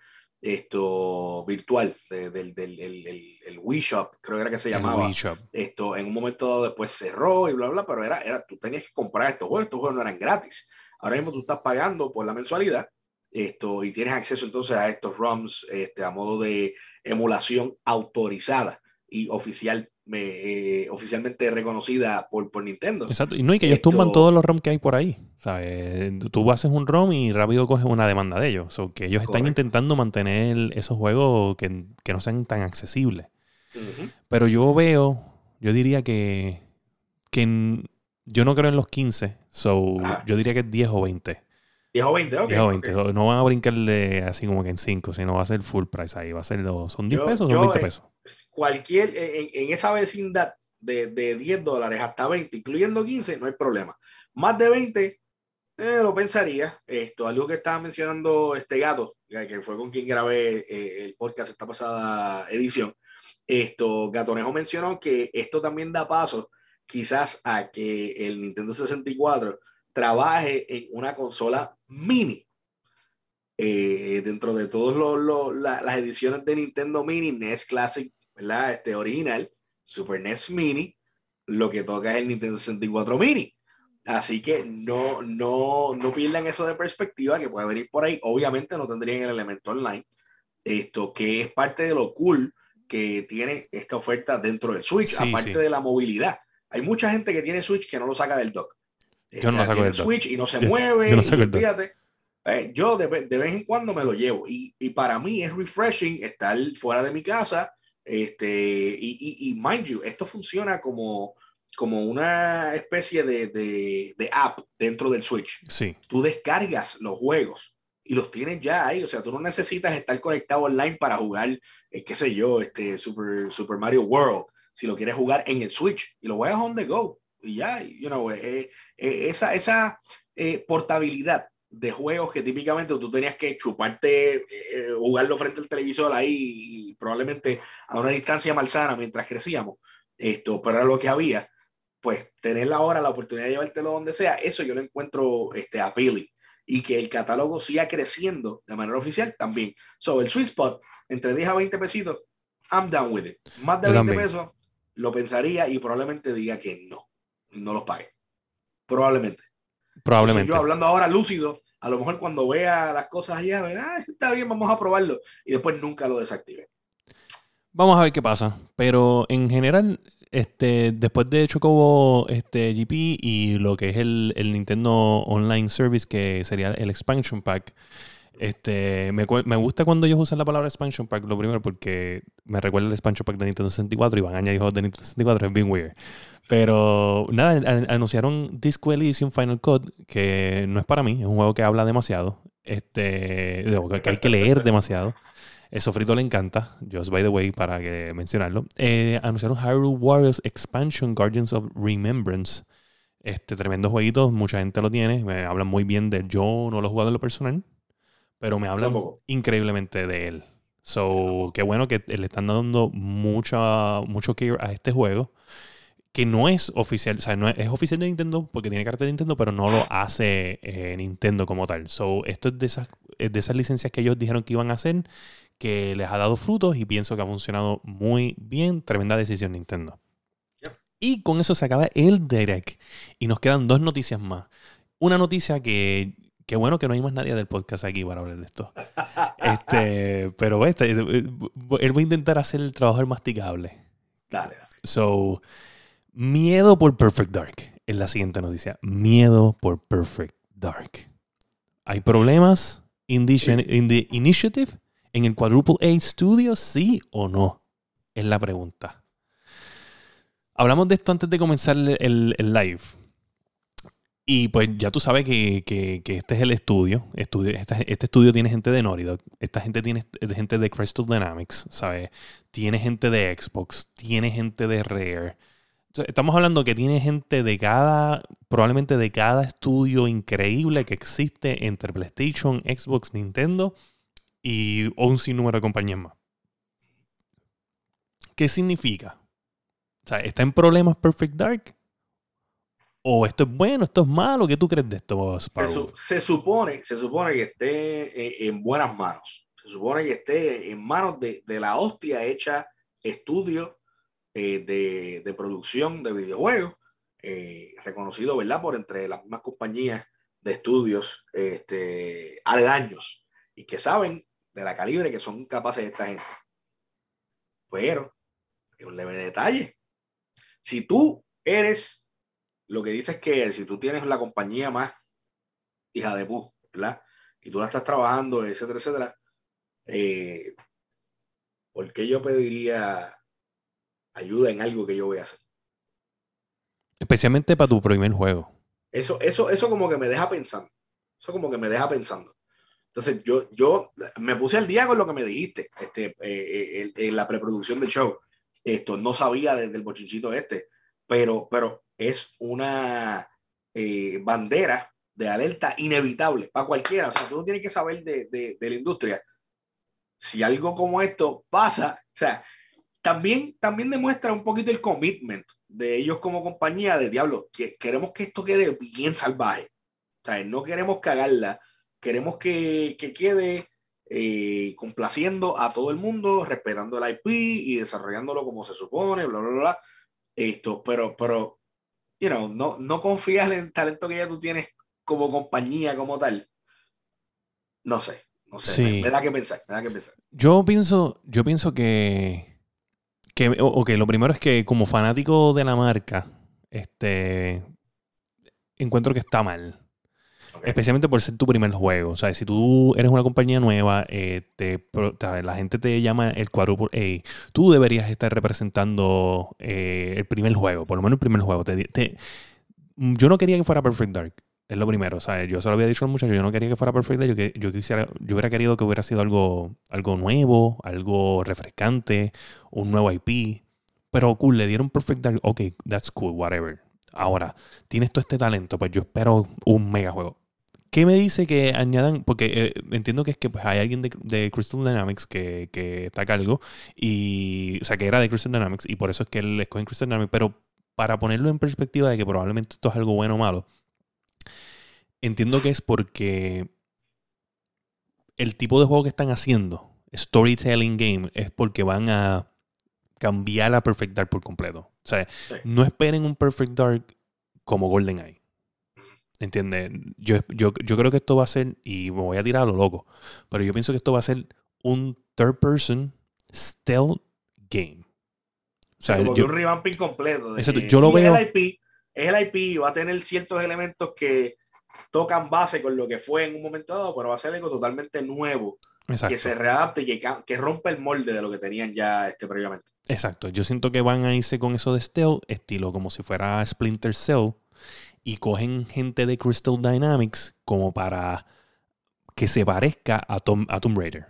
esto virtual del, del el, el, Wii Shop, creo que era que se llamaba. Esto en un momento después cerró y bla, bla, pero era, era, tú tenías que comprar estos juegos, estos juegos no eran gratis. Ahora mismo tú estás pagando por la mensualidad esto, y tienes acceso entonces a estos ROMs este, a modo de emulación autorizada y oficial eh, oficialmente reconocida por, por, Nintendo. Exacto, y no, y que ellos tumban todos los ROM que hay por ahí. ¿sabes? Tú haces un ROM y rápido coges una demanda de ellos. O que ellos están intentando mantener esos juegos que, que no sean tan accesibles. Pero yo veo, yo diría que, que yo no creo en los 15, so yo diría que es 10 o 20. 10 o 20, ok. 10 o 20. No van a brincarle así como que en 5, sino va a ser full price ahí. Va a ser, ¿Son 10 pesos o son 20 pesos? cualquier, en, en, esa vecindad de, de 10 dólares hasta 20, incluyendo 15, no hay problema. Más de 20, eh, lo pensaría. Esto, algo que estaba mencionando este gato, que fue con quien grabé eh, el podcast esta pasada edición. Esto, Gatonejo mencionó que esto también da paso quizás a que el Nintendo 64 trabaje en una consola mini. Eh, dentro de todas las ediciones de Nintendo Mini, NES Classic, ¿verdad? Este original, Super NES Mini, lo que toca es el Nintendo 64 Mini. Así que no, no, no pierdan eso de perspectiva que puede venir por ahí. Obviamente no tendrían el elemento online, esto que es parte de lo cool que tiene esta oferta dentro del Switch, aparte de la movilidad. Hay mucha gente que tiene Switch que no lo saca del dock. Yo no saco del Switch y no se mueve. Yo, no fíjate, eh, yo de, de, vez en cuando me lo llevo y, y, para mí es refreshing estar fuera de mi casa. Este, y, y, y mind you, esto funciona como, como una especie de, de, de, app dentro del Switch. Sí. Tú descargas los juegos y los tienes ya ahí. O sea, tú no necesitas estar conectado online para jugar, eh, qué sé yo, este Super, Super Mario World. Si lo quieres jugar en el Switch y lo juegas on the go. Y ya, you know, eh, eh, esa, esa portabilidad de juegos que típicamente tú tenías que chuparte, eh, jugarlo frente al televisor ahí y probablemente a una distancia malsana mientras crecíamos. Esto, pero era lo que había. Pues tener ahora la oportunidad de llevártelo donde sea, eso yo lo encuentro este, appealing. Y que el catálogo siga creciendo de manera oficial también. So, el sweet spot, entre 10 a 20 pesitos, I'm down with it. Más de 20 pesos, lo pensaría y probablemente diga que no. No los pague. Probablemente. Probablemente. yo hablando ahora lúcido, a lo mejor cuando vea las cosas allá, ah, está bien, vamos a probarlo. Y después nunca lo desactive. Vamos a ver qué pasa. Pero en general, este, después de Chocobo este, GP y lo que es el, el Nintendo Online Service, que sería el Expansion Pack, este, me, me, gusta cuando ellos usan la palabra expansion pack, lo primero, porque me recuerda el expansion pack de Nintendo 64 y van a añadir juegos de Nintendo 64, es bien weird. Pero nada, anunciaron Disco Elysium Final Cut, que no es para mí, es un juego que habla demasiado, este, que hay que leer demasiado. Eso Frito le encanta, just by the way, para que mencionarlo. Eh, anunciaron Hyrule Warriors Expansion Guardians of Remembrance. Este tremendo jueguito, mucha gente lo tiene, me hablan muy bien de yo, no lo he jugado en lo personal, pero me hablan increíblemente de él. So, qué bueno que le están dando mucha, mucho care a este juego, que no es oficial, o sea, no es, oficial de Nintendo porque tiene carta de Nintendo, pero no lo hace eh, Nintendo como tal. So, esto es de, esas, de esas licencias que ellos dijeron que iban a hacer, que les ha dado frutos y pienso que ha funcionado muy bien. Tremenda decisión Nintendo. Y con eso se acaba el Direct. Y nos quedan dos noticias más. Una noticia que Qué bueno que no hay más nadie del podcast aquí para hablar de esto. [LAUGHS] Este, pero este, él va a intentar hacer el trabajo masticable. Dale, So, miedo por Perfect Dark es la siguiente noticia. Miedo por Perfect Dark. ¿Hay problemas in the, initiative? ¿En el Quadruple A Studio? ¿Sí o no? Es la pregunta. Hablamos de esto antes de comenzar el live. Y pues ya tú sabes que, este es el estudio. estudio este, estudio tiene gente de Naughty Esta gente tiene gente de Crystal Dynamics, ¿sabes? Tiene gente de Xbox, tiene gente de Rare. Estamos hablando que tiene gente de cada, probablemente de cada estudio increíble que existe entre PlayStation, Xbox, Nintendo y un sinnúmero de compañías más. ¿Qué significa? O sea, ¿está en problemas Perfect Dark? o esto es bueno, esto es malo, ¿qué tú crees de esto, se, supone, se supone que esté en, buenas manos. Se supone que esté en manos de, la hostia hecha estudio eh, de, producción de videojuegos, eh, reconocido, ¿verdad?, por entre las mismas compañías de estudios este, aledaños y que saben de la calibre que son capaces de esta gente. Pero, es un leve detalle. Si tú eres lo que dice es que si tú tienes la compañía más hija de pu, ¿verdad? Y tú la estás trabajando, etcétera, etcétera, eh, ¿por qué yo pediría ayuda en algo que yo voy a hacer? Especialmente para tu primer juego. Eso, eso, eso como que me deja pensando. Eso como que me deja pensando. Entonces yo, yo me puse al día con lo que me dijiste este, eh, eh, en la preproducción del show. Esto no sabía desde el bochinchito este, pero, pero es una eh, bandera de alerta inevitable para cualquiera. O sea, tú no tienes que saber de, de, la industria. Si algo como esto pasa, o sea, también, también demuestra un poquito el commitment de ellos como compañía de diablo. Que queremos que esto quede bien salvaje. O sea, no queremos cagarla. Queremos que, que quede eh, complaciendo a todo el mundo, respetando el IP y desarrollándolo como se supone, bla, bla, bla. Esto, pero, pero no, no confías en el talento que ya tú tienes como compañía, como tal. No sé, no sé. Me, da que pensar, me da que pensar. Yo pienso, yo pienso que, que ok, lo primero es que como fanático de la marca, este, encuentro que está mal. Especialmente por ser tu primer juego. O sea, si tú eres una compañía nueva, eh, la gente te llama el Quadruple A, tú deberías estar representando eh, el primer juego, por lo menos el primer juego. yo no quería que fuera Perfect Dark. Es lo primero. Sea, yo se lo había dicho a los muchachos, yo no quería que fuera Perfect Dark. Yo, yo, quisiera, yo hubiera querido que hubiera sido algo, algo nuevo, algo refrescante, un nuevo IP. Pero cool, le dieron Perfect Dark. Ok, that's cool, whatever. Ahora, tienes todo este talento, pues yo espero un mega juego ¿Qué me dice que añadan? Porque eh, entiendo que es que pues, hay alguien de, Crystal Dynamics que, que, está a cargo, y, o sea, que era de Crystal Dynamics, y por eso es que él escoge Crystal Dynamics, pero para ponerlo en perspectiva de que probablemente esto es algo bueno o malo, entiendo que es porque el tipo de juego que están haciendo, storytelling game, es porque van a cambiar a Perfect Dark por completo. O sea, no esperen un Perfect Dark como GoldenEye. ¿Entiendes? Yo, yo, yo creo que esto va a ser, y me voy a tirar a lo loco, pero yo pienso que esto va a ser un third person stealth game. O sea, como un revamping completo. yo lo veo. Es el IP, es el IP, va a tener ciertos elementos que tocan base con lo que fue en un momento dado, pero va a ser algo totalmente nuevo. Que se readapte y que, que rompa el molde de lo que tenían ya este, previamente. Exacto. Yo siento que van a irse con eso de stealth, estilo como si fuera Splinter Cell, y cogen gente de Crystal Dynamics como para que se parezca a, Tom, a Tomb Raider.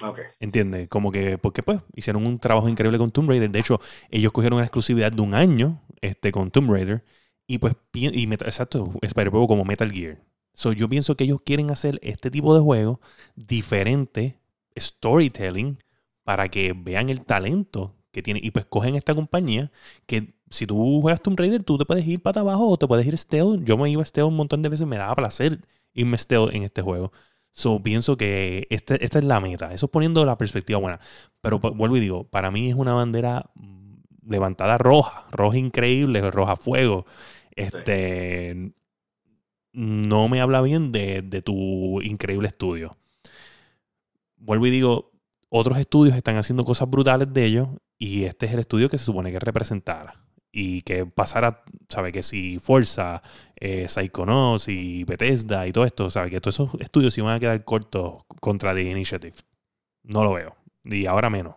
Okay. ¿Entiendes? Como que, porque pues hicieron un trabajo increíble con Tomb Raider. De hecho, ellos cogieron una exclusividad de un año este, con Tomb Raider. Y pues, y, exacto, Spider-Man como Metal Gear. So, yo pienso que ellos quieren hacer este tipo de juego diferente, storytelling, para que vean el talento que tiene. Y pues cogen esta compañía que si tú juegas Tomb Raider, tú te puedes ir para abajo o te puedes ir stealth. Yo me iba stealth un montón de veces, me daba placer irme stealth en este juego. So, pienso que este, esta es la meta. Eso es poniendo la perspectiva buena. Pero pues, vuelvo y digo, para mí es una bandera mm, levantada roja, roja increíble, roja fuego. Este no me habla bien de, de tu increíble estudio. Vuelvo y digo, otros estudios están haciendo cosas brutales de ellos y este es el estudio que se supone que representara y que pasara, ¿sabe? Que si Forza, eh, Psychonauts y Bethesda y todo esto, ¿sabe? Que todos esos estudios iban a quedar cortos contra The Initiative. No lo veo. Y ahora menos.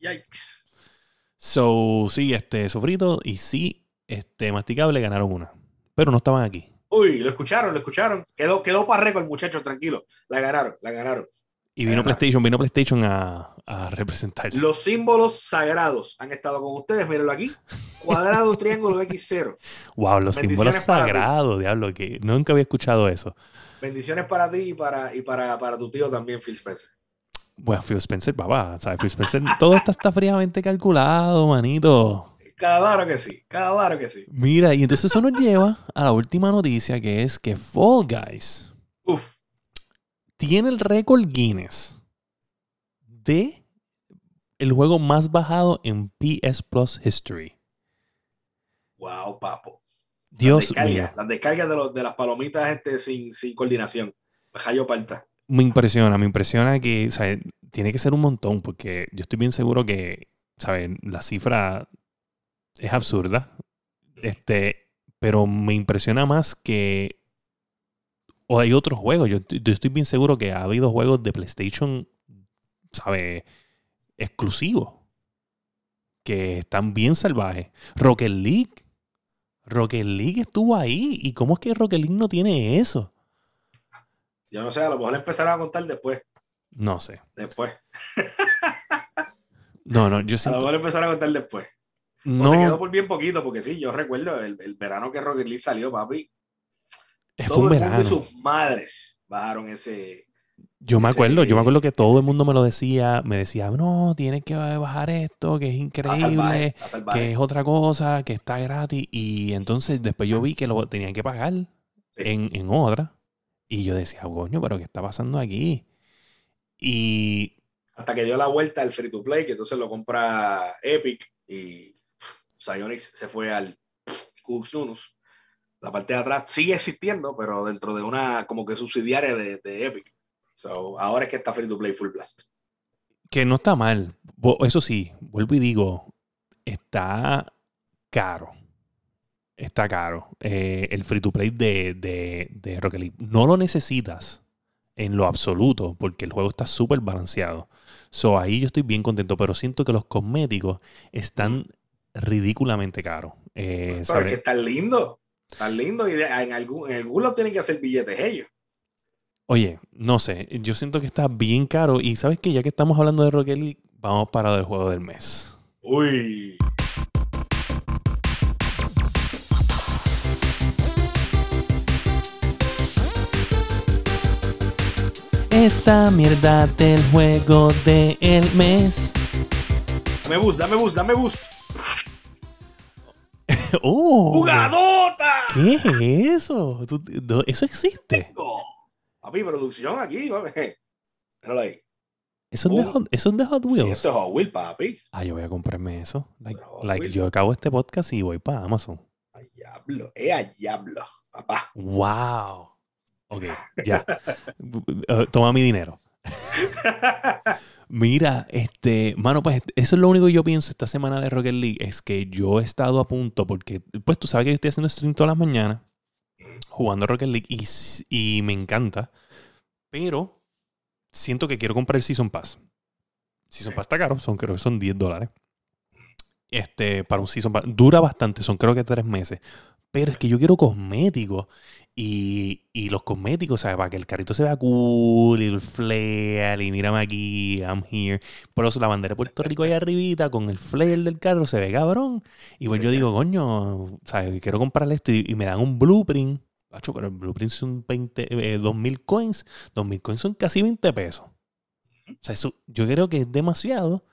Yikes. So, sí, este, sofrito y sí, este, masticable ganaron una. Pero no estaban aquí. Uy, lo escucharon, lo escucharon. Quedó, quedó para récord, muchachos, tranquilo. La ganaron, la ganaron. Y vino PlayStation, vino PlayStation a, a, representar. Los símbolos sagrados han estado con ustedes, mírenlo aquí. Cuadrado, [LAUGHS] triángulo, X0. Wow, los símbolos sagrados, diablo, que nunca había escuchado eso. Bendiciones para ti y para, y para, para tu tío también, Phil Spencer. Bueno, Phil Spencer, papá, ¿sabes? Phil Spencer, todo esto está fríamente calculado, manito. Claro que sí, claro que sí. Mira, y entonces eso nos lleva a la última noticia que es que Fall Guys Uf. tiene el récord Guinness de el juego más bajado en PS Plus History. Wow, papo. Dios las mío. Las descargas de, de las palomitas este, sin, sin coordinación. Jayo parta. Me impresiona, me impresiona que, o tiene que ser un montón, porque yo estoy bien seguro que, ¿sabes? La cifra es absurda. Este, pero me impresiona más que. O hay otros juegos. Yo, estoy bien seguro que ha habido juegos de PlayStation, ¿sabe? Exclusivos. Que están bien salvajes. Rocket League. Rocket League estuvo ahí. ¿Y cómo es que Rocket League no tiene eso? Yo no sé, a lo mejor empezarán a contar después. No sé. Después. no, no, yo siento... A lo mejor empezarán a contar después. No. se quedó por bien poquito, porque sí, yo recuerdo el, el verano que Rocket League salió, papi. Fue un verano. de sus madres bajaron ese. Yo me acuerdo, yo me acuerdo que todo el mundo me lo decía, me decía, no, tienes que bajar esto, que es increíble, que es otra cosa, que está gratis. Y entonces después yo vi que lo tenían que pagar en, en otra. Y yo decía, coño, pero ¿qué está pasando aquí? Y. Hasta que dio la vuelta al free to play, que entonces lo compra Epic y Psyonix se fue al Unus. La parte de atrás sigue existiendo, pero dentro de una como que subsidiaria de, Epic. ahora es que está free to play full blast. Que no está mal. Eso sí, vuelvo y digo, está caro. Está caro. Eh, el free to play de, de, de Rocket League. No lo necesitas en lo absoluto, porque el juego está súper balanceado. So, ahí yo estoy bien contento, pero siento que los cosméticos están ridículamente caro. Eh, pero es que están lindo. Están lindo y en algún, en algún tienen que hacer billetes ellos. Oye, no sé, yo siento que está bien caro y sabes que ya que estamos hablando de Rocket League, vamos para el juego del mes. Uy. esta mierda del juego del mes. Dame boost, dame boost, dame boost. [LAUGHS] ¡Oh! ¡Jugadota! ¿Qué es eso? ¿Tú- no, ¿Eso existe? Papi, producción aquí, papi. Míralo ahí. ¿Eso es de Oh. Hot, eso es de Hot Sí, Wheels? esto es Hot Wheels, papi. Ah, yo voy a comprarme eso. Like, like, yo acabo este podcast y voy para Amazon. A diablo, eh, a diablo, papá. ¡Wow! Ok, ya. [LAUGHS] Eh, Toma mi dinero. [LAUGHS] Mira, este, mano, pues eso es lo único que yo pienso esta semana de Rocket League, es que yo he estado a punto, porque, pues tú sabes que yo estoy haciendo stream todas las mañanas, jugando Rocket League, y, me encanta, pero siento que quiero comprar el Season Pass. Season. Pass está caro, son, creo que son 10 dólares. Este, para un Season Pass. Dura bastante, son creo que tres meses. Pero es que yo quiero cosméticos. Y, y los cosméticos, ¿sabes? Para que el carrito se vea cool y el flare y mírame aquí, I'm here. Por eso la bandera de Puerto Rico ahí arribita con el flare del carro se ve cabrón. Y pues yo digo, coño, ¿sabes? Quiero comprarle esto y, y me dan un blueprint. Pacho, pero el blueprint son 20, eh, 2000 coins. 2000 coins son casi 20 pesos. O sea, eso yo creo que es demasiado.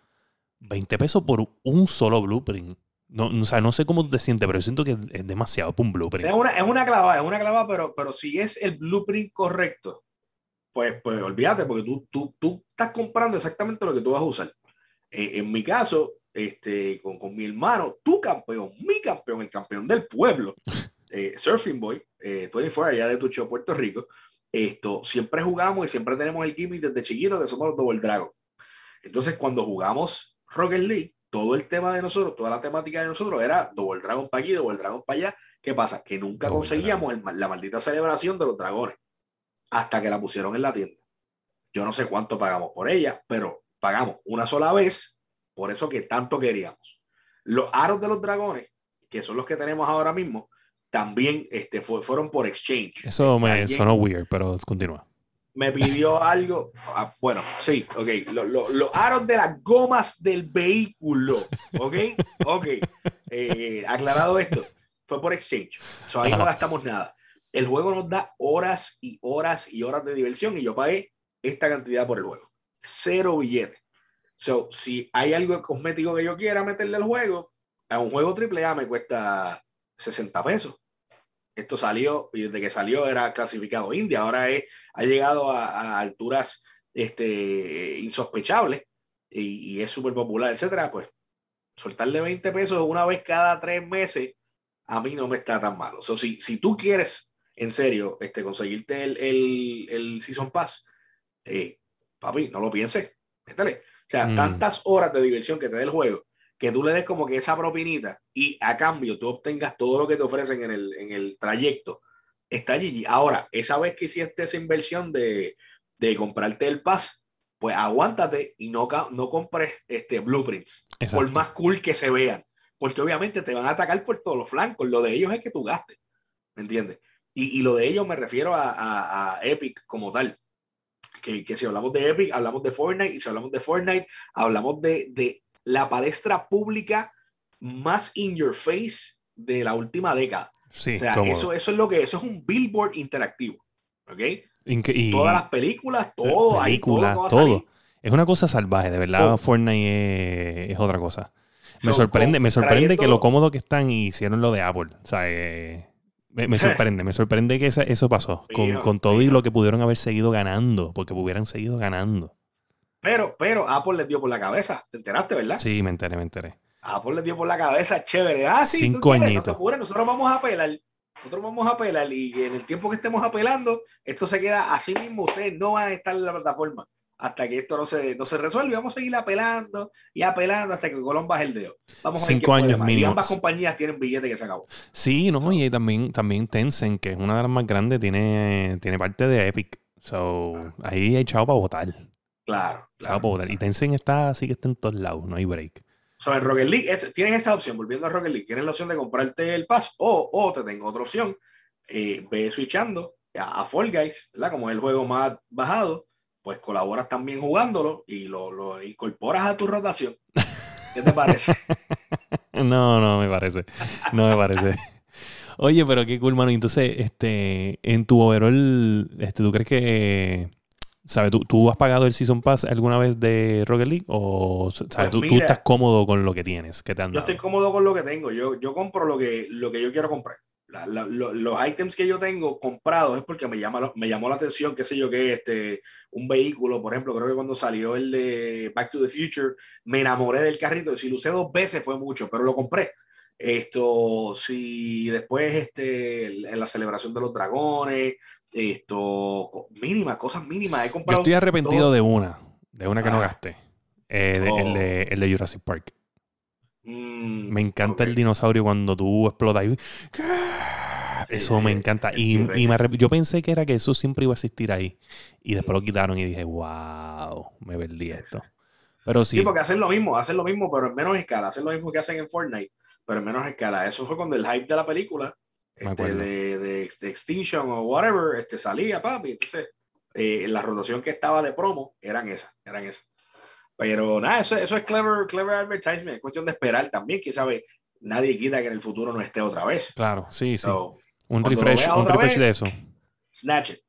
20 pesos por un solo blueprint. No, o sea, no sé cómo tú te sientes, pero yo siento que es demasiado por un blueprint. Es una, es una clava, es una clava, pero, pero si es el blueprint correcto, pues, pues olvídate, porque tú, tú, tú estás comprando exactamente lo que tú vas a usar. Eh, en mi caso, este, con, con mi hermano, tu campeón, mi campeón, el campeón del pueblo, [LAUGHS] eh, Surfing Boy, eh, 24 allá de Tucho, Puerto Rico, esto, siempre jugamos y siempre tenemos el gimmick desde chiquito que somos los Double Dragon. Entonces, cuando jugamos Rocket League, todo el tema de nosotros, toda la temática de nosotros era Double Dragon para aquí, Double Dragon para allá. ¿Qué pasa? Que nunca Double conseguíamos el la maldita celebración de los dragones hasta que la pusieron en la tienda. Yo no sé cuánto pagamos por ella, pero pagamos una sola vez, por eso que tanto queríamos. Los aros de los dragones, que son los que tenemos ahora mismo, también este, fue- fueron por exchange. Eso me Alguien- sonó weird, pero continúa. Me pidió algo. ah, bueno, sí, ok. lo- lo- Los aros de las gomas del vehículo. Ok, ok. Eh, aclarado esto, fue por exchange. So, ahí no gastamos nada. El juego nos da horas y horas y horas de diversión y yo pagué esta cantidad por el juego. Cero billetes. So, si hay algo cosmético que yo quiera meterle al juego, a un juego AAA me cuesta 60 pesos. Esto salió y desde que salió era clasificado India. Ahora es ha llegado a, a alturas este, insospechables y, y es súper popular, etcétera, pues soltarle 20 pesos una vez cada tres meses a mí no me está tan malo. O si, si tú quieres, en serio, este, conseguirte el, el, el Season Pass, eh, papi, no lo pienses, métele. O sea, Mm. tantas horas de diversión que te dé el juego, que tú le des como que esa propinita y a cambio tú obtengas todo lo que te ofrecen en el, en el trayecto, está allí. Ahora, esa vez que hiciste esa inversión de, de comprarte el pass, pues aguántate y no, no compres este, blueprints, Exacto. por más cool que se vean, porque obviamente te van a atacar por todos los flancos. Lo de ellos es que tú gastes, ¿me entiendes? Y, y lo de ellos me refiero a, a- a Epic como tal. Que, que si hablamos de Epic, hablamos de Fortnite, y si hablamos de Fortnite, hablamos de, de la palestra pública más in your face de la última década. Sí, o sea, cómodo. eso, eso es lo que eso es un billboard interactivo. ¿Ok? Inque- y Todas las películas, todo ahí, todo, todo. Es una cosa salvaje, de verdad. Todo. Fortnite es, es otra cosa. Me So, sorprende, me sorprende que lo cómodo que están y hicieron lo de Apple. O sea, eh, me, me [LAUGHS] sorprende, me sorprende que esa- eso pasó. Con, con todo y lo que pudieron haber seguido ganando, porque hubieran seguido ganando. Pero, pero Apple les dio por la cabeza. ¿Te enteraste, verdad? Sí, me enteré, me enteré. Apple les dio por la cabeza, chévere. Ah, sí, Cinco no añitos. apures, nosotros vamos a apelar. Nosotros vamos a apelar y en el tiempo que estemos apelando, esto se queda así mismo. Ustedes no van a estar en la plataforma hasta que esto no se, no se resuelva. Y vamos a seguir apelando y apelando hasta que Colón baje el dedo. Vamos a ver Cinco quién puede años más. Y mínimo. ambas compañías tienen billete que se acabó. Sí, no, y también, también Tencent, que es una de las más grandes, tiene, tiene parte de Epic. So, ahí hay chavo para votar. Claro, claro. para votar. Y Tencent está así que está en todos lados, no hay break. So, en Rocket League es- tienes esa opción, volviendo a Rocket League, tienes la opción de comprarte el pass o, o te tengo otra opción, eh, ve switchando a, a Fall Guys, ¿verdad? Como es el juego más bajado, pues colaboras también jugándolo y lo, lo incorporas a tu rotación. ¿Qué te parece? [LAUGHS] No, no me parece. No me parece. Oye, pero qué cool, mano. Entonces, este, en tu overall, este, ¿tú crees que ¿Sabes? ¿Tú, ¿Tú has pagado el Season Pass alguna vez de Rocket League? ¿O sabes, Pues tú, tú mira, estás cómodo con lo que tienes? que te han Yo dado? estoy cómodo con lo que tengo. Yo, yo compro lo que, lo que yo quiero comprar. La- la- lo- los items que yo tengo comprados es porque me, llama, me llamó la atención, qué sé yo, que este, un vehículo, por ejemplo, creo que cuando salió el de Back to the Future, me enamoré del carrito. Si lo usé dos veces fue mucho, pero lo compré. Esto, si después este, en la celebración de los dragones, esto, mínimas, cosas mínimas. He Yo comprado. estoy arrepentido todo. de una, de una que no Ah. gasté. Eh, de- el, Oh. de, el de Jurassic Park. Mm, Me encanta el dinosaurio cuando tú explotas. y- Sí, Eso sí, me encanta. el Y, y me yo pensé que era que eso siempre iba a existir ahí. Y después lo quitaron y dije, wow, me perdí Sí, esto. sí. Pero Sí, sí, porque hacen lo mismo, hacen lo mismo, pero en menos escala. Hacen lo mismo que hacen en Fortnite, pero en menos escala. Eso fue cuando el hype de la película, este, de, de, de Extinction o whatever, este, salía, papi. Entonces, eh, la rotación que estaba de promo eran esas, eran esas. Pero nada, eso, eso es clever, clever advertisement. Es cuestión de esperar también. Quién sabe, nadie quita que en el futuro no esté otra vez. claro, sí, sí. So, un cuando lo refresh, un refresh vez- de eso. snatch it.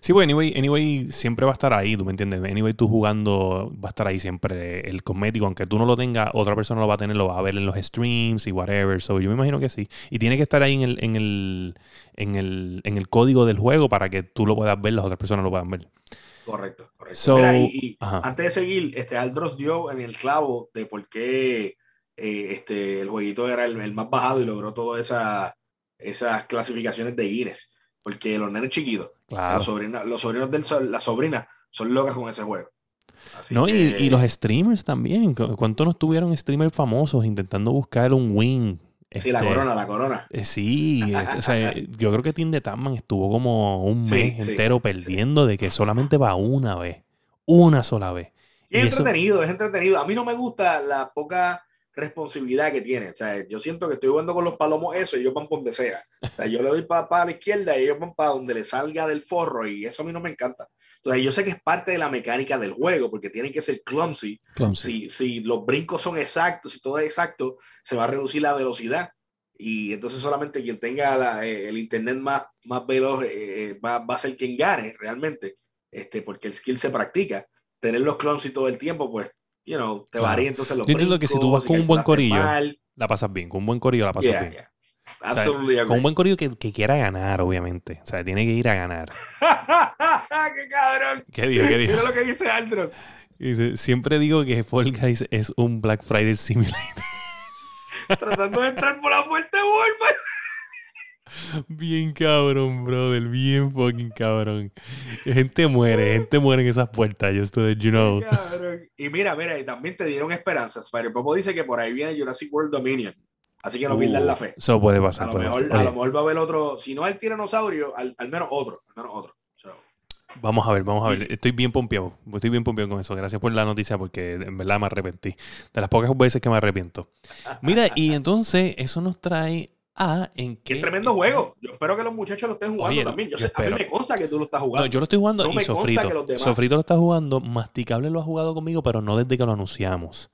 Sí, pues anyway, anyway, siempre va a estar ahí, ¿tú me entiendes? Anyway, tú jugando va a estar ahí siempre el cosmético, aunque tú no lo tengas, otra persona lo va a tener, lo va a ver en los streams y whatever. So, yo me imagino que sí. Y tiene que estar ahí en el, en el, en el, en el código del juego para que tú lo puedas ver, las otras personas lo puedan ver. Correcto, correcto. So, Mira, y, antes de seguir, este Aldros dio en el clavo de por qué eh, este, el jueguito era el, el más bajado y logró todas esa, esas clasificaciones de Guinness. Porque los nenes chiquitos, Claro. los, sobrinos, los sobrinos de la sobrina son locas con ese juego. Así No, y, que- y los streamers también. ¿Cu- ¿Cuántos no tuvieron streamers famosos intentando buscar un win? Sí, la Este, corona, la corona. eh, Sí, este, o sea, [LAUGHS] yo creo que Team de Tatman estuvo como un mes sí, entero perdiendo de que solamente va una vez. Una sola vez. Y es Y eso- entretenido, es entretenido. A mí no me gusta la poca responsabilidad que tiene. O sea, yo siento que estoy jugando con los palomos eso y ellos van por donde sea. O sea, yo le doy para la izquierda y ellos van para donde le salga del forro y eso a mí no me encanta. Entonces, yo sé que es parte de la mecánica del juego porque tienen que ser clumsy. Clumsy. Si, si los brincos son exactos, si todo es exacto, se va a reducir la velocidad. Y entonces solamente quien tenga la- eh, el internet más, más veloz eh, eh, va, va a ser quien gane realmente, este, porque el skill se practica. Tener los clumsy todo el tiempo, pues, you know, te Claro. varía entonces los Yo entiendo que si tú vas con un buen corillo, mal. La pasas bien. Con un buen corillo la pasas Yeah, bien. yeah. O sea, Absolutely Con un buen corillo que, que quiera ganar, obviamente. O sea, tiene que ir a ganar. [LAUGHS] ¡Qué cabrón! ¿Qué dijo? ¿Qué dijo? Mira lo que dice Aldros. Dice, siempre digo que Fall Guys es un Black Friday Simulator. [LAUGHS] Tratando de entrar por la puerta de Walmart. Bien cabrón, brother. Bien fucking cabrón. Gente muere, gente muere en esas puertas. To let you know. Y mira, mira, y también te dieron esperanzas. Spider Popo dice que por ahí viene Jurassic World Dominion. Así que no pierdan la fe. Eso puede A pasar. lo, mejor, a lo mejor va a haber otro, si no el tiranosaurio, al, al menos otro, al menos otro. So, Vamos a ver, vamos a ver. Estoy bien pompeado. Estoy bien pompeado con eso. Gracias por la noticia porque en verdad me arrepentí. De las pocas veces que me arrepiento. Mira, y entonces eso nos trae a en qué qué... tremendo juego. Yo espero que los muchachos lo estén jugando Oye, también. Yo, yo sé, a mí me consta que tú lo estás No, jugando. yo lo estoy jugando No y Sofrito. Sofrito lo está jugando. Masticable lo ha jugado conmigo, pero no desde que lo anunciamos.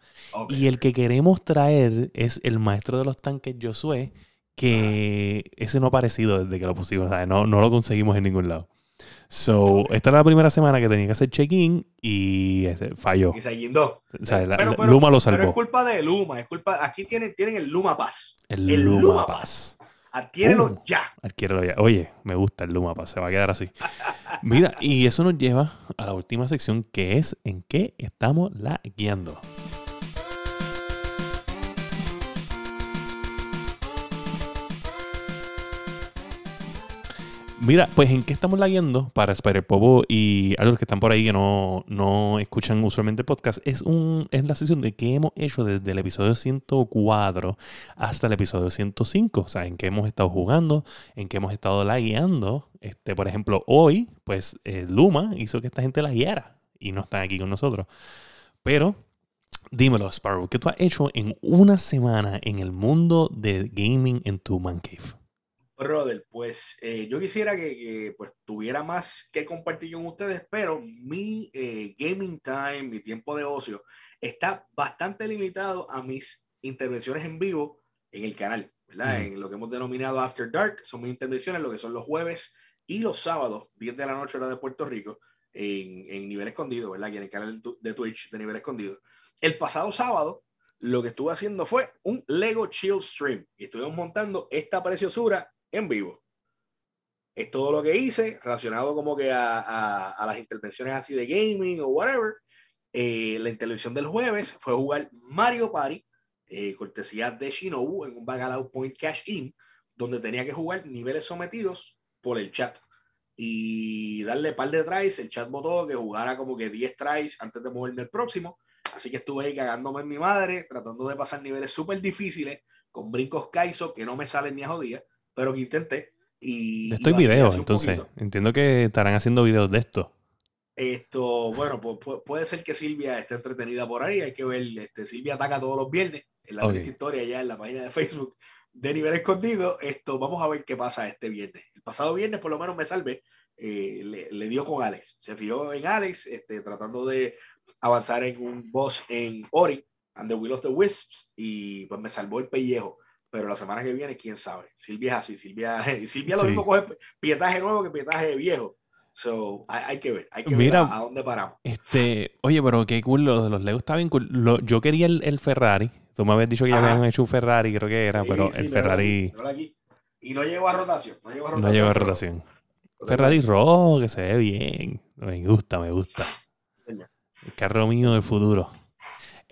Y el que queremos traer es el maestro de los tanques, Josué, que ese no ha aparecido desde que lo pusimos. No, no lo conseguimos en ningún lado. So, esta era la primera semana que tenía que hacer check-in y este, falló. Y se guindó. O sea, la- Pero- pero- Luma lo Pero es salvó. culpa de Luma, es culpa. Aquí tienen, tienen el Luma Pass. El, el Luma, Luma Pass. Adquiérelo Uh. ya. Adquiérelo ya. Oye, me gusta el Luma Pass. Se va a quedar así. Mira, y eso nos lleva a la última sección que es en qué estamos la guiando. Mira, pues en qué estamos lagueando para Spider Popo y a los que están por ahí que no, no escuchan usualmente el podcast, es, un, es la sesión de qué hemos hecho desde el episodio 104 hasta el episodio 105. O sea, en qué hemos estado jugando, en qué hemos estado lagueando. Este, por ejemplo, hoy, pues eh, Luma hizo que esta gente la guiara y no están aquí con nosotros. Pero, dímelo, Sparrow, ¿qué tú has hecho en una semana en el mundo de gaming en tu man cave? Brother, pues eh, yo quisiera que, que, pues, tuviera más que compartir con ustedes, pero mi eh, gaming time, mi tiempo de ocio, está bastante limitado a mis intervenciones en vivo en el canal, ¿verdad? Mm. En lo que hemos denominado After Dark, son mis intervenciones, lo que son los jueves y los sábados, 10 de la noche hora de Puerto Rico. en, en nivel escondido, ¿verdad? Aquí en el canal de Twitch de nivel escondido. El pasado sábado, lo que estuve haciendo fue un Lego Chill Stream y estuvimos montando esta preciosura en vivo. Es todo lo que hice relacionado como que a, a, las intervenciones así de gaming o whatever. Eh, la intervención del jueves fue jugar Mario Party, eh, cortesía de Shinobu en un Bacalao Point Cash In, donde tenía que jugar niveles sometidos por el chat y darle par de tries. El chat votó que jugara como que 10 tries antes de moverme al próximo. Así que estuve ahí cagándome en mi madre, tratando de pasar niveles súper difíciles, con brincos Kaizo que no me salen ni a jodía, pero que intenté. Y, esto entonces. Entiendo que estarán haciendo videos de esto. Esto, bueno, pues puede ser que Silvia esté entretenida por ahí. Hay que ver, este, Silvia ataca todos los viernes en la historia ya en la página de Facebook de nivel escondido. Esto, vamos a ver qué pasa este viernes. El pasado viernes, por lo menos, me salvé. Eh, le, le, dio con Alex. Se fijó en Alex, este, tratando de avanzar en un boss en Ori and the Will of the Wisps y pues me salvó el pellejo. Pero la semana que viene, quién sabe. Silvia es así. Silvia, [LAUGHS] Silvia lo mismo coge pietaje nuevo que pietaje viejo. So, hay, que ver, hay que ver a, dónde paramos. Este, oye, pero qué cool, los, los Legos está bien cool. yo quería el, el, Ferrari. Tú me habías dicho que ya habían hecho un Ferrari, creo que era, pero el Ferrari. Y no llegó a rotación. No llegó a rotación. No llegó a rotación. Ferrari rojo, que se ve bien. Me gusta, me gusta. El carro mío del futuro.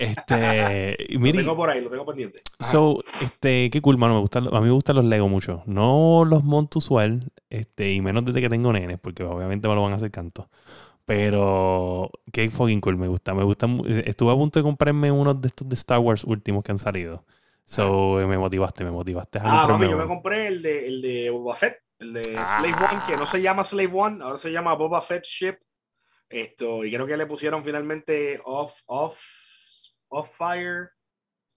Este, [LAUGHS] lo tengo por ahí, lo tengo pendiente. So, este, qué cool, mano. Me gustan, a mí me gustan los Lego mucho. No los monto usual, este, y menos desde que tengo nenes, porque obviamente me lo van a hacer canto. Pero qué fucking cool, me gusta. Me gusta. Estuve a punto de comprarme uno de estos de Star Wars últimos que han salido. So, me motivaste, me motivaste. A ah, mami, yo me compré el de, el de Boba Fett, el de Slave One, que no se llama Slave One, ahora se llama Boba Fett Ship. Esto, y creo que le pusieron finalmente off, off of Fire,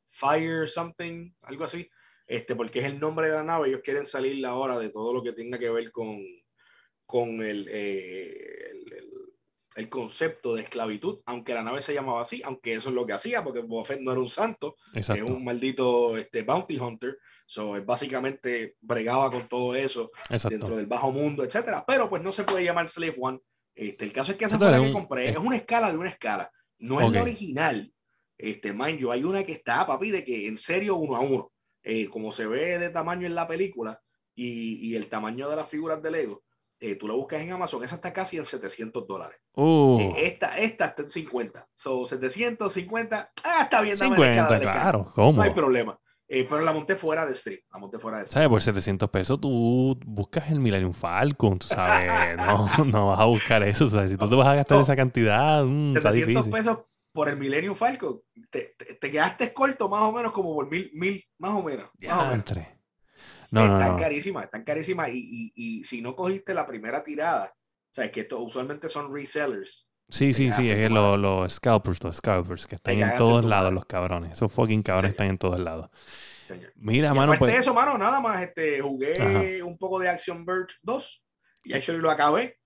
Fire something, algo así, este, porque es el nombre de la nave. Ellos quieren salir ahora de todo lo que tenga que ver con, con el, eh, el, el, concepto de esclavitud, aunque la nave se llamaba así, aunque eso es lo que hacía, porque Boba Fett no era un santo, es un maldito este, bounty hunter. So, básicamente bregaba con todo eso dentro del bajo mundo, etcétera. Pero pues no se puede llamar Slave One. Este, el caso es que esa fue la que compré. Es una escala de una escala. No es la original, este, mind you, hay una que está, papi, de que en serio uno a uno, eh, como se ve de tamaño en la película y, y el tamaño de las figuras de Lego, eh, tú la buscas en Amazon, esa está casi en 700 dólares. Uh. Eh, esta, esta está en 50. Son 750. Ah, está bien. 50, claro. ¿Cómo? No hay problema. pero la monté fuera de stream. La monté fuera de ¿Sabes? Por 700 pesos tú buscas el Millennium Falcon, tú sabes. [LAUGHS] no, no vas a buscar eso. Sea, si tú te vas a gastar esa cantidad, mmm, 700 pesos por el Millennium Falcon, te, te, quedaste corto más o menos como por mil, mil más o menos. Más No, están no, carísimas, están carísimas. Y, y, y, si no cogiste la primera tirada, o sea, es que esto usualmente son resellers. Sí, sí, sí, es que los, scalpers, los scalpers, que están en todos lados, los cabrones. Esos fucking cabrones están en todos lados. Mira, mano, pues. de eso, mano, nada más este, jugué un poco de Action Verge 2 y actually lo acabé.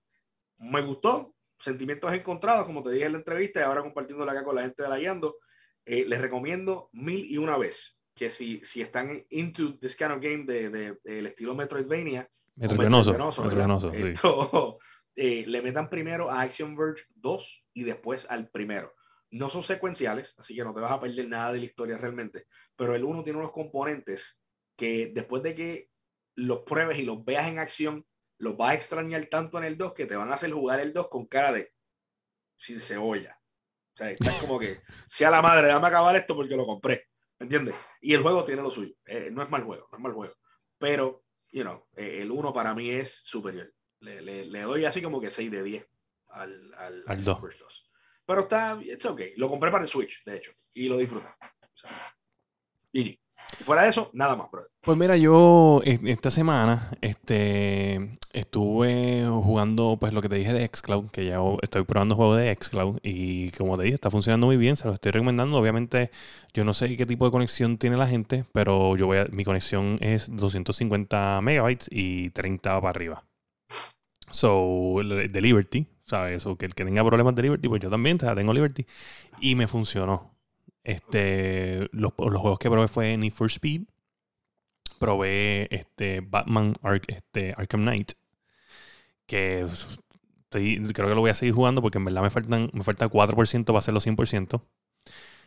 Me gustó, sentimientos encontrados, como te dije en la entrevista y ahora compartiéndola acá con la gente de la Yando, eh, les recomiendo mil y una vez que si, si están into this kind of game de, de, del estilo Metroidvania, Metroidvanoso, [LAUGHS] eh, le metan primero a Action Verge 2 y después al primero. No son secuenciales, así que no te vas a perder nada de la historia realmente, pero el uno tiene unos componentes que después de que los pruebes y los veas en acción, los vas a extrañar tanto en el 2 que te van a hacer jugar el 2 con cara de sin cebolla. O sea, estás como que, sea la madre, déjame acabar esto porque lo compré. ¿Me entiendes? Y el juego tiene lo suyo. Eh, no es mal juego, no es mal juego. Pero, you know, eh, el 1 para mí es superior. Le, le, le, doy así como que 6 de 10 al, al, al 2. Pero está, it's okay. Lo compré para el Switch, de hecho, y lo disfruté. O sea, GG fuera de eso, nada más, Pues mira, yo esta semana este, estuve jugando pues lo que te dije de Xcloud, que ya estoy probando juegos de Xcloud y como te dije, está funcionando muy bien, se lo estoy recomendando. Obviamente, yo no sé qué tipo de conexión tiene la gente, pero yo voy mi conexión es 250 megabytes y 30 para arriba. So, de Liberty, ¿sabes? O que el que tenga problemas de Liberty, pues yo también, o sea, tengo Liberty. Y me funcionó. Este, los, juegos que probé fue Need for Speed. Probé este, Batman este, Arkham Knight. Que estoy, creo que lo voy a seguir jugando porque en verdad me faltan me falta 4% para hacerlo 100%.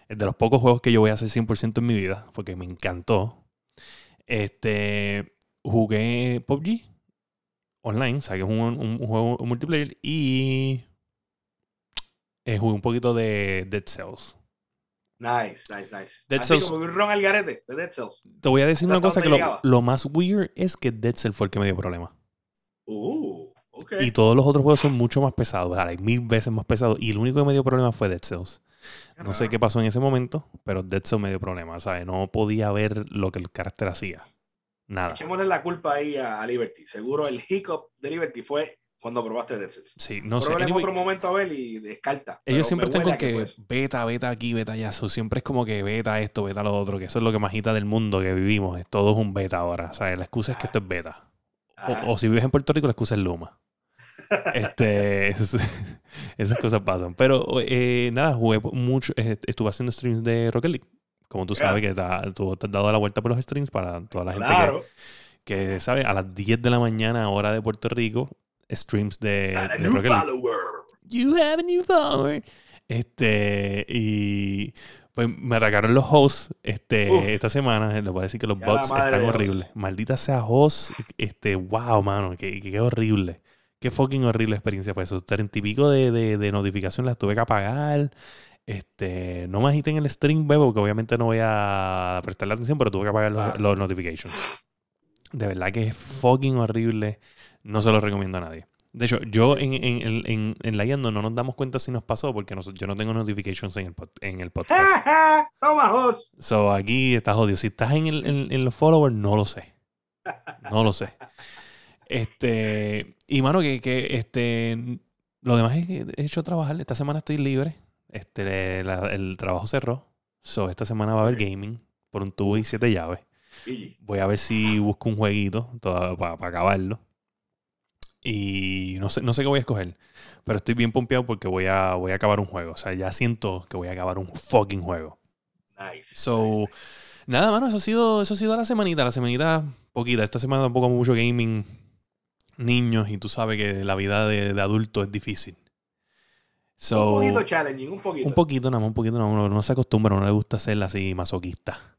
Es de los pocos juegos que yo voy a hacer 100% en mi vida porque me encantó. Este, jugué PUBG online, o sea que es un, juego multiplayer y eh, jugué un poquito de Dead Cells. Nice, nice, nice. Dead Así Cells, como un ron al garete de Dead Cells. Te voy a decir una cosa que lo, lo, más weird es que Dead Cells fue el que me dio problema. Uh. Y todos los otros juegos son mucho más pesados, hay mil veces más pesados. Y el único que me dio problema fue Dead Cells. No sé qué pasó en ese momento, pero Dead Cells me dio problema. ¿sabes? No podía ver lo que el carácter hacía. Nada. Echémosle la culpa ahí a, Liberty. Seguro el hiccup de Liberty fue cuando probaste Dead. Sí, no sé. en otro momento a ver y descarta. Ellos siempre están con que, beta, beta aquí, beta allá. siempre es como que beta esto, beta lo otro. Que eso es lo que más del mundo que vivimos. Todo es un beta ahora. O sea, la excusa es que esto es beta. O, si vives en Puerto Rico, la excusa es Luma. [LAUGHS] este, [LAUGHS] esas cosas pasan. Pero eh, nada, jugué mucho, eh, estuve haciendo streams de Rocket League. Como tú sabes que tú te has dado la vuelta por los streams para toda la gente que, que, sabe, a las 10 de la mañana, hora de Puerto Rico, streams de, Rocket League. You have a new follower. Este, y pues me atacaron los hosts este, esta semana. Les voy a decir que los bugs están horribles. Maldita sea host. Este, wow, mano, qué, qué horrible. Qué fucking horrible experiencia fue eso. Treinta y pico de, de, de notificaciones las tuve que apagar. Este, no me agiten el stream, bebo, porque obviamente no voy a prestarle atención, pero tuve que apagar los, los notifications. De verdad que es fucking horrible. No se lo recomiendo a nadie. De hecho, yo en, en, en, en la no nos damos cuenta si nos pasó porque yo no tengo notifications en el, en el [LAUGHS] podcast. ¡Toma, So aquí estás jodido. Si estás en, el, en, los followers, no lo sé. No lo sé. Este, y mano, que, que este, lo demás es que he hecho trabajar. Esta semana estoy libre. Este, el trabajo cerró. So, esta semana va a haber gaming por un tubo y siete llaves. Voy a ver si busco un jueguito para, acabarlo. Y no sé, no sé qué voy a escoger. Pero estoy bien pompeado porque voy a, voy a acabar un juego. O sea, ya siento que voy a acabar un fucking juego. Nice. So, nada, mano, eso ha sido, eso ha sido la semanita. La semanita poquita. Esta semana tampoco mucho gaming niños y tú sabes que la vida de, de adulto es difícil. un poquito challenging, un poquito. Un poquito, nada más, un poquito, nada más. No, se acostumbra, no le gusta ser así masoquista. [LAUGHS]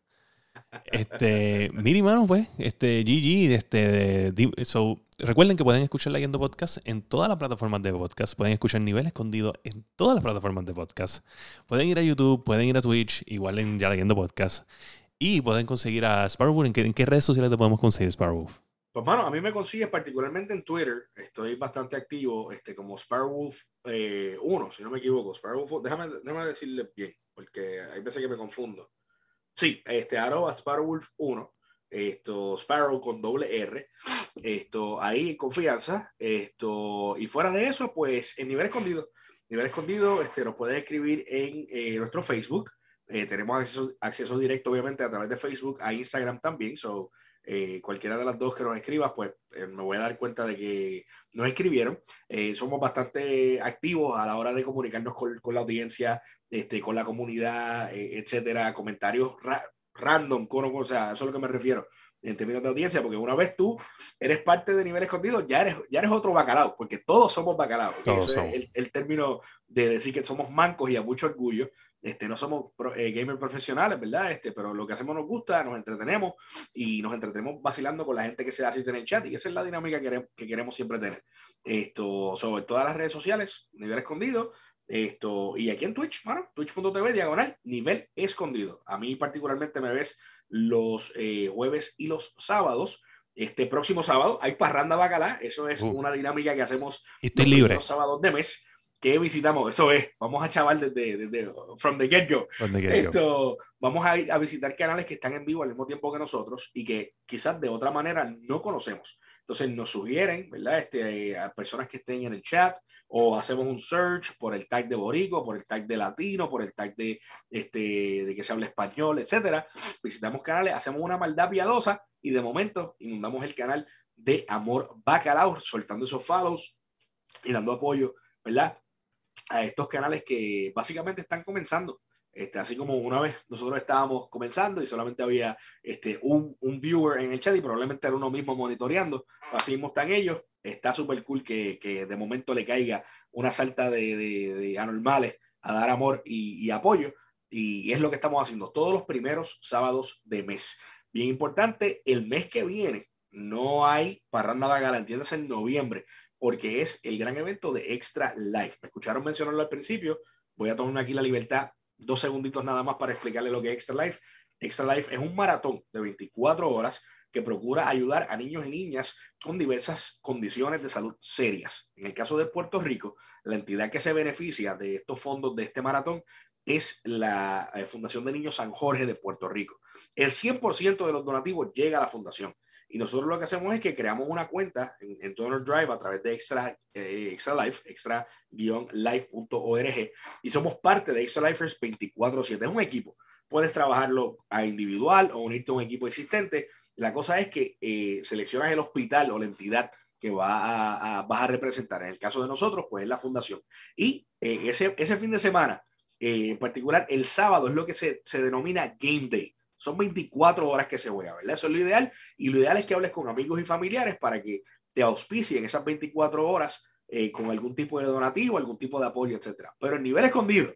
Este, miri, mano, pues, este, GG, este, so, recuerden que pueden escuchar Leyendo Podcast en todas las plataformas de podcast, pueden escuchar Nivel Escondido en todas las plataformas de podcast, pueden ir a YouTube, pueden ir a Twitch, igual en Ya Leyendo Podcast, y pueden conseguir a Sparrow, ¿en qué, en qué redes sociales te podemos conseguir Sparrow? Pues, mano, a mí me consigues particularmente en Twitter. Estoy bastante activo, este, como Sparrowwolf 1, eh, si no me equivoco. Sparrowwolf, déjame, déjame decirle bien, porque hay veces que me confundo. Sí, este, arroba Sparrowwolf 1. Esto, Sparrow con doble R. Esto, ahí confianza. Esto, y fuera de eso, pues en nivel escondido. Nivel escondido, este, nos puedes escribir en eh, nuestro Facebook. Eh, tenemos acceso, acceso directo, obviamente, a través de Facebook, a Instagram también. So, eh, cualquiera de las dos que nos escriba, pues eh, me voy a dar cuenta de que nos escribieron. Eh, somos bastante activos a la hora de comunicarnos con, con la audiencia, este, con la comunidad, etcétera, comentarios random, o sea, eso es lo que me refiero en términos de audiencia, porque una vez tú eres parte de nivel escondido, ya eres, ya eres otro bacalao, porque todos somos bacalao. es el, el, término de decir que somos mancos y a mucho orgullo. Este, no somos eh, gamers profesionales, ¿verdad? Este, pero lo que hacemos nos gusta, nos entretenemos y nos entretenemos vacilando con la gente que se hace en el chat y esa es la dinámica que, que queremos siempre tener. Esto, sobre todas las redes sociales, nivel escondido, esto, y aquí en Twitch, bueno, twitch.tv, diagonal, nivel escondido. A mí particularmente me ves los eh, jueves y los sábados. Este próximo sábado hay parranda bacala, eso es uh. una dinámica que hacemos estoy libre. los sábados de mes que visitamos, eso es, vamos a chaval desde, desde from the get-go. Esto, vamos a, ir a visitar canales que están en vivo al mismo tiempo que nosotros y que quizás de otra manera no conocemos. Entonces nos sugieren, ¿verdad? Este, a personas que estén en el chat o hacemos un search por el tag de borico, por el tag de latino, por el tag de, este, de que se habla español, etcétera. Visitamos canales, hacemos una maldad piadosa y de momento inundamos el canal de Amor Bacalao, soltando esos follows y dando apoyo, ¿verdad? a estos canales que básicamente están comenzando. Este, así como una vez nosotros estábamos comenzando y solamente había este, un, un viewer en el chat y probablemente era uno mismo monitoreando, así mismo están ellos. Está súper cool que, que, de momento le caiga una salta de, de, anormales a dar amor y, y, apoyo. Y es lo que estamos haciendo todos los primeros sábados de mes. Bien importante, el mes que viene no hay parranda vaga, entiendes, en noviembre, porque es el gran evento de Extra Life. Me escucharon mencionarlo al principio. Voy a tomar aquí la libertad dos segunditos nada más para explicarle lo que es Extra Life. Extra Life es un maratón de 24 horas que procura ayudar a niños y niñas con diversas condiciones de salud serias. En el caso de Puerto Rico, la entidad que se beneficia de estos fondos de este maratón es la eh, Fundación de Niños San Jorge de Puerto Rico. El 100% de los donativos llega a la fundación. Y nosotros lo que hacemos es que creamos una cuenta en, en Drive a través de Extra, eh, Extra Life, extra-life.org, y somos parte de Extra Lifers 24-7. Es un equipo. Puedes trabajarlo a individual o unirte a un equipo existente. La cosa es que eh, seleccionas el hospital o la entidad que va a, a, vas a representar. En el caso de nosotros, pues es la fundación. Y eh, ese, ese fin de semana, eh, en particular el sábado, es lo que se, se denomina Game Day son 24 horas que se juega, ¿verdad? Eso es lo ideal. Y lo ideal es que hables con amigos y familiares para que te auspicien esas 24 horas eh, con algún tipo de donativo, algún tipo de apoyo, etcétera. Pero el nivel escondido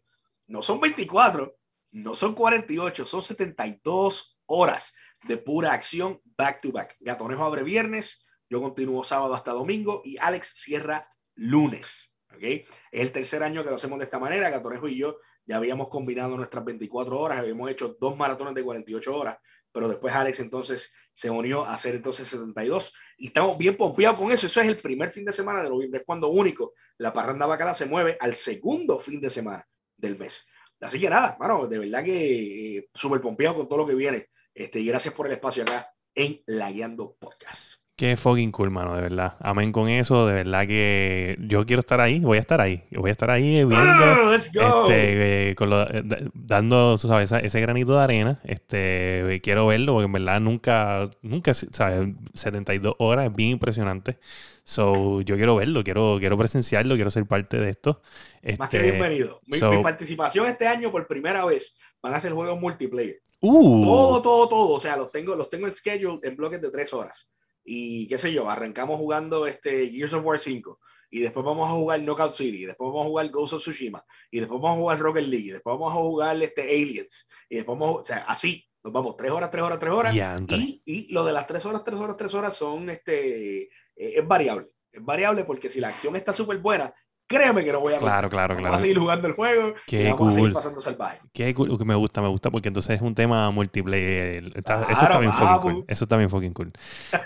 no son 24, no son 48, son 72 horas de pura acción back to back. Gatonejo abre viernes, yo continúo sábado hasta domingo y Alex cierra lunes. ¿okay? Es el tercer año que lo hacemos de esta manera. Gatonejo y yo ya habíamos combinado nuestras 24 horas, habíamos hecho dos maratones de 48 horas, pero después Alex entonces se unió a hacer entonces 72 y estamos bien pompeados con eso. Eso es el primer fin de semana de noviembre, es cuando único la parranda bacala se mueve al segundo fin de semana del mes. Así que nada, mano, de verdad que eh, súper pompeado con todo lo que viene. Este, y gracias por el espacio acá en La Guiando Podcast. Qué fucking cool, mano, de verdad. Amén con eso, de verdad que yo quiero estar ahí, voy a estar ahí, voy a estar ahí viendo, oh, let's go. Este, eh, con lo, eh, dando, sabes, ese granito de arena, este, quiero verlo porque en verdad nunca, nunca, sabes, 72 horas es bien impresionante. So, yo quiero verlo, quiero, quiero presenciarlo, quiero ser parte de esto. Este, Más que bienvenido. Mi, so, mi, participación este año por primera vez van a ser juegos multiplayer. Uh. Todo, todo, todo. O sea, los tengo, los tengo en schedule en bloques de tres horas. Y qué sé yo, arrancamos jugando este Gears of War 5 y después vamos a jugar Knockout City, después vamos a jugar Ghost of Tsushima. Y después vamos a jugar Rocket League, después vamos a jugar este Aliens. Y después vamos, o sea, así, nos vamos tres horas, tres horas, tres horas. Y, y, lo de las tres horas, tres horas, tres horas son, este, eh, es variable, es variable porque si la acción está súper buena, créeme que no voy a Claro, claro, claro. Vamos a seguir jugando el juego Qué y vamos cool. a seguir pasando salvaje. Qué cool, que me gusta, me gusta porque entonces es un tema multiplayer. Está, Claro, eso está bien fucking cool. Eso está bien fucking cool.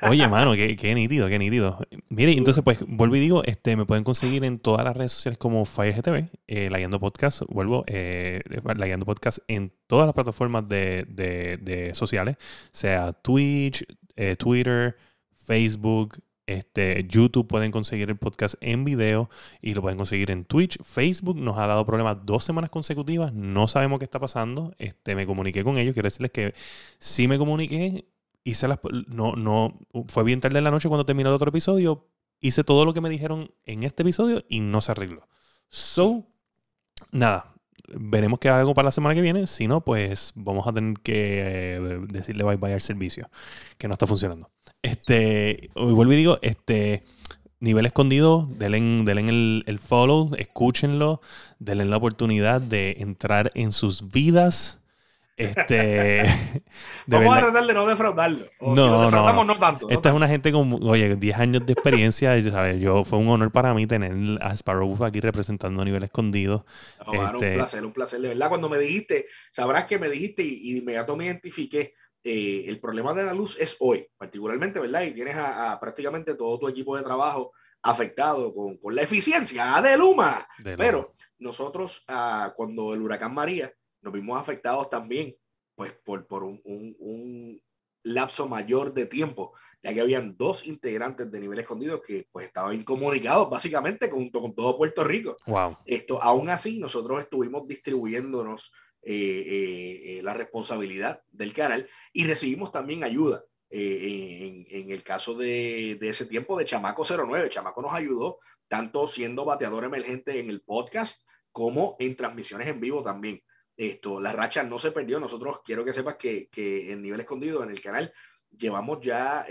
Oye, mano, qué, qué nítido, qué nítido. Mire, entonces pues vuelvo y digo, este, me pueden conseguir en todas las redes sociales como FireGTV, eh, La Guiando Podcast, vuelvo, eh, La Guiando Podcast en todas las plataformas de, de, de sociales, sea Twitch, eh, Twitter, Facebook, este, YouTube pueden conseguir el podcast en video y lo pueden conseguir en Twitch. Facebook nos ha dado problemas dos semanas consecutivas. No sabemos qué está pasando. Este, me comuniqué con ellos. Quiero decirles que sí me comuniqué. Hice las, no, no, fue bien tarde en la noche cuando terminó el otro episodio. Hice todo lo que me dijeron en este episodio y no se arregló. So, nada. Veremos qué hago para la semana que viene. Si no, pues vamos a tener que eh, decirle bye bye al servicio, que no está funcionando. Este, vuelvo y digo, este, nivel escondido, denle, denle el, el, follow, escúchenlo, denle la oportunidad de entrar en sus vidas. Este, [LAUGHS] Vamos verdad. a tratar de no defraudarlo. O no, si lo defraudamos, no, no tanto. Esta no es una gente con, oye, 10 años de experiencia. y, ¿sabes? Yo, fue un honor para mí tener a Sparrow aquí representando a nivel escondido. No, Este- un placer, un placer. De verdad, cuando me dijiste, sabrás que me dijiste y, y de inmediato me identifiqué. Eh, el problema de la luz es hoy, particularmente, ¿verdad? Y tienes a, a prácticamente todo tu equipo de trabajo afectado con, con la eficiencia de Luma. de Pero nosotros, ah, cuando el huracán María, nos vimos afectados también, pues por, por un, un- un lapso mayor de tiempo, ya que habían dos integrantes de nivel escondido que pues estaban incomunicados básicamente junto con todo Puerto Rico. Wow. Esto, aún así, nosotros estuvimos distribuyéndonos eh, eh, la responsabilidad del canal y recibimos también ayuda. eh, en, en el caso de, de ese tiempo de Chamaco 09, Chamaco nos ayudó tanto siendo bateador emergente en el podcast como en transmisiones en vivo también. esto, la racha no se perdió. Nosotros quiero que sepas que, que en nivel escondido en el canal llevamos ya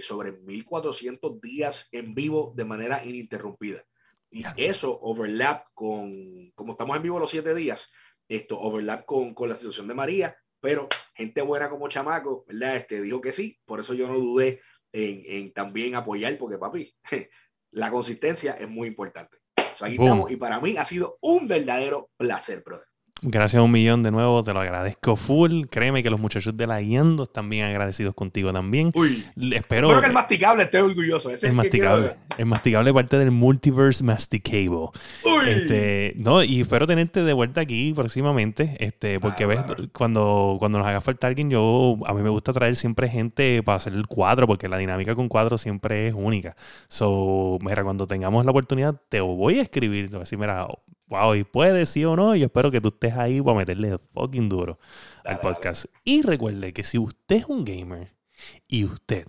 sobre 1400 días en vivo de manera ininterrumpida. Y eso overlap con, como estamos en vivo los siete días, esto overlap con, con la situación de María, pero gente buena como Chamaco, ¿verdad? Este, dijo que sí, por eso yo no dudé en, en también apoyar, porque papi, [LAUGHS] la consistencia es muy importante. aquí estamos, y para mí ha sido un verdadero placer, brother. Gracias a un millón de nuevo, te lo agradezco full. Créeme que los muchachos de la Guiando están bien agradecidos contigo también. Uy, espero, espero que el masticable esté orgulloso. Es el masticable. El masticable parte del Multiverse Masticable. Este, no, y espero tenerte de vuelta aquí próximamente. Este, porque ves, cuando, cuando nos haga falta alguien, yo a mí me gusta traer siempre gente para hacer el cuadro, porque la dinámica con cuadro siempre es única. So, mira, cuando tengamos la oportunidad, te voy a escribir. Te voy a decir, mira, wow, y puede, sí o no, yo espero que tú estés ahí para meterle fucking duro al podcast. Y recuerde que si usted es un gamer y usted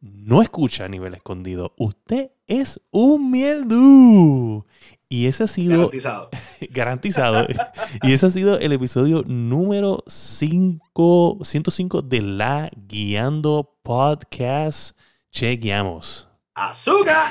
no escucha a nivel escondido, usted es un mieldu. Y ese ha sido. Garantizado. [LAUGHS] garantizado. y ese ha sido el episodio número 5, 105 de La Guiando Podcast. Chequeamos. ¡Azúcar!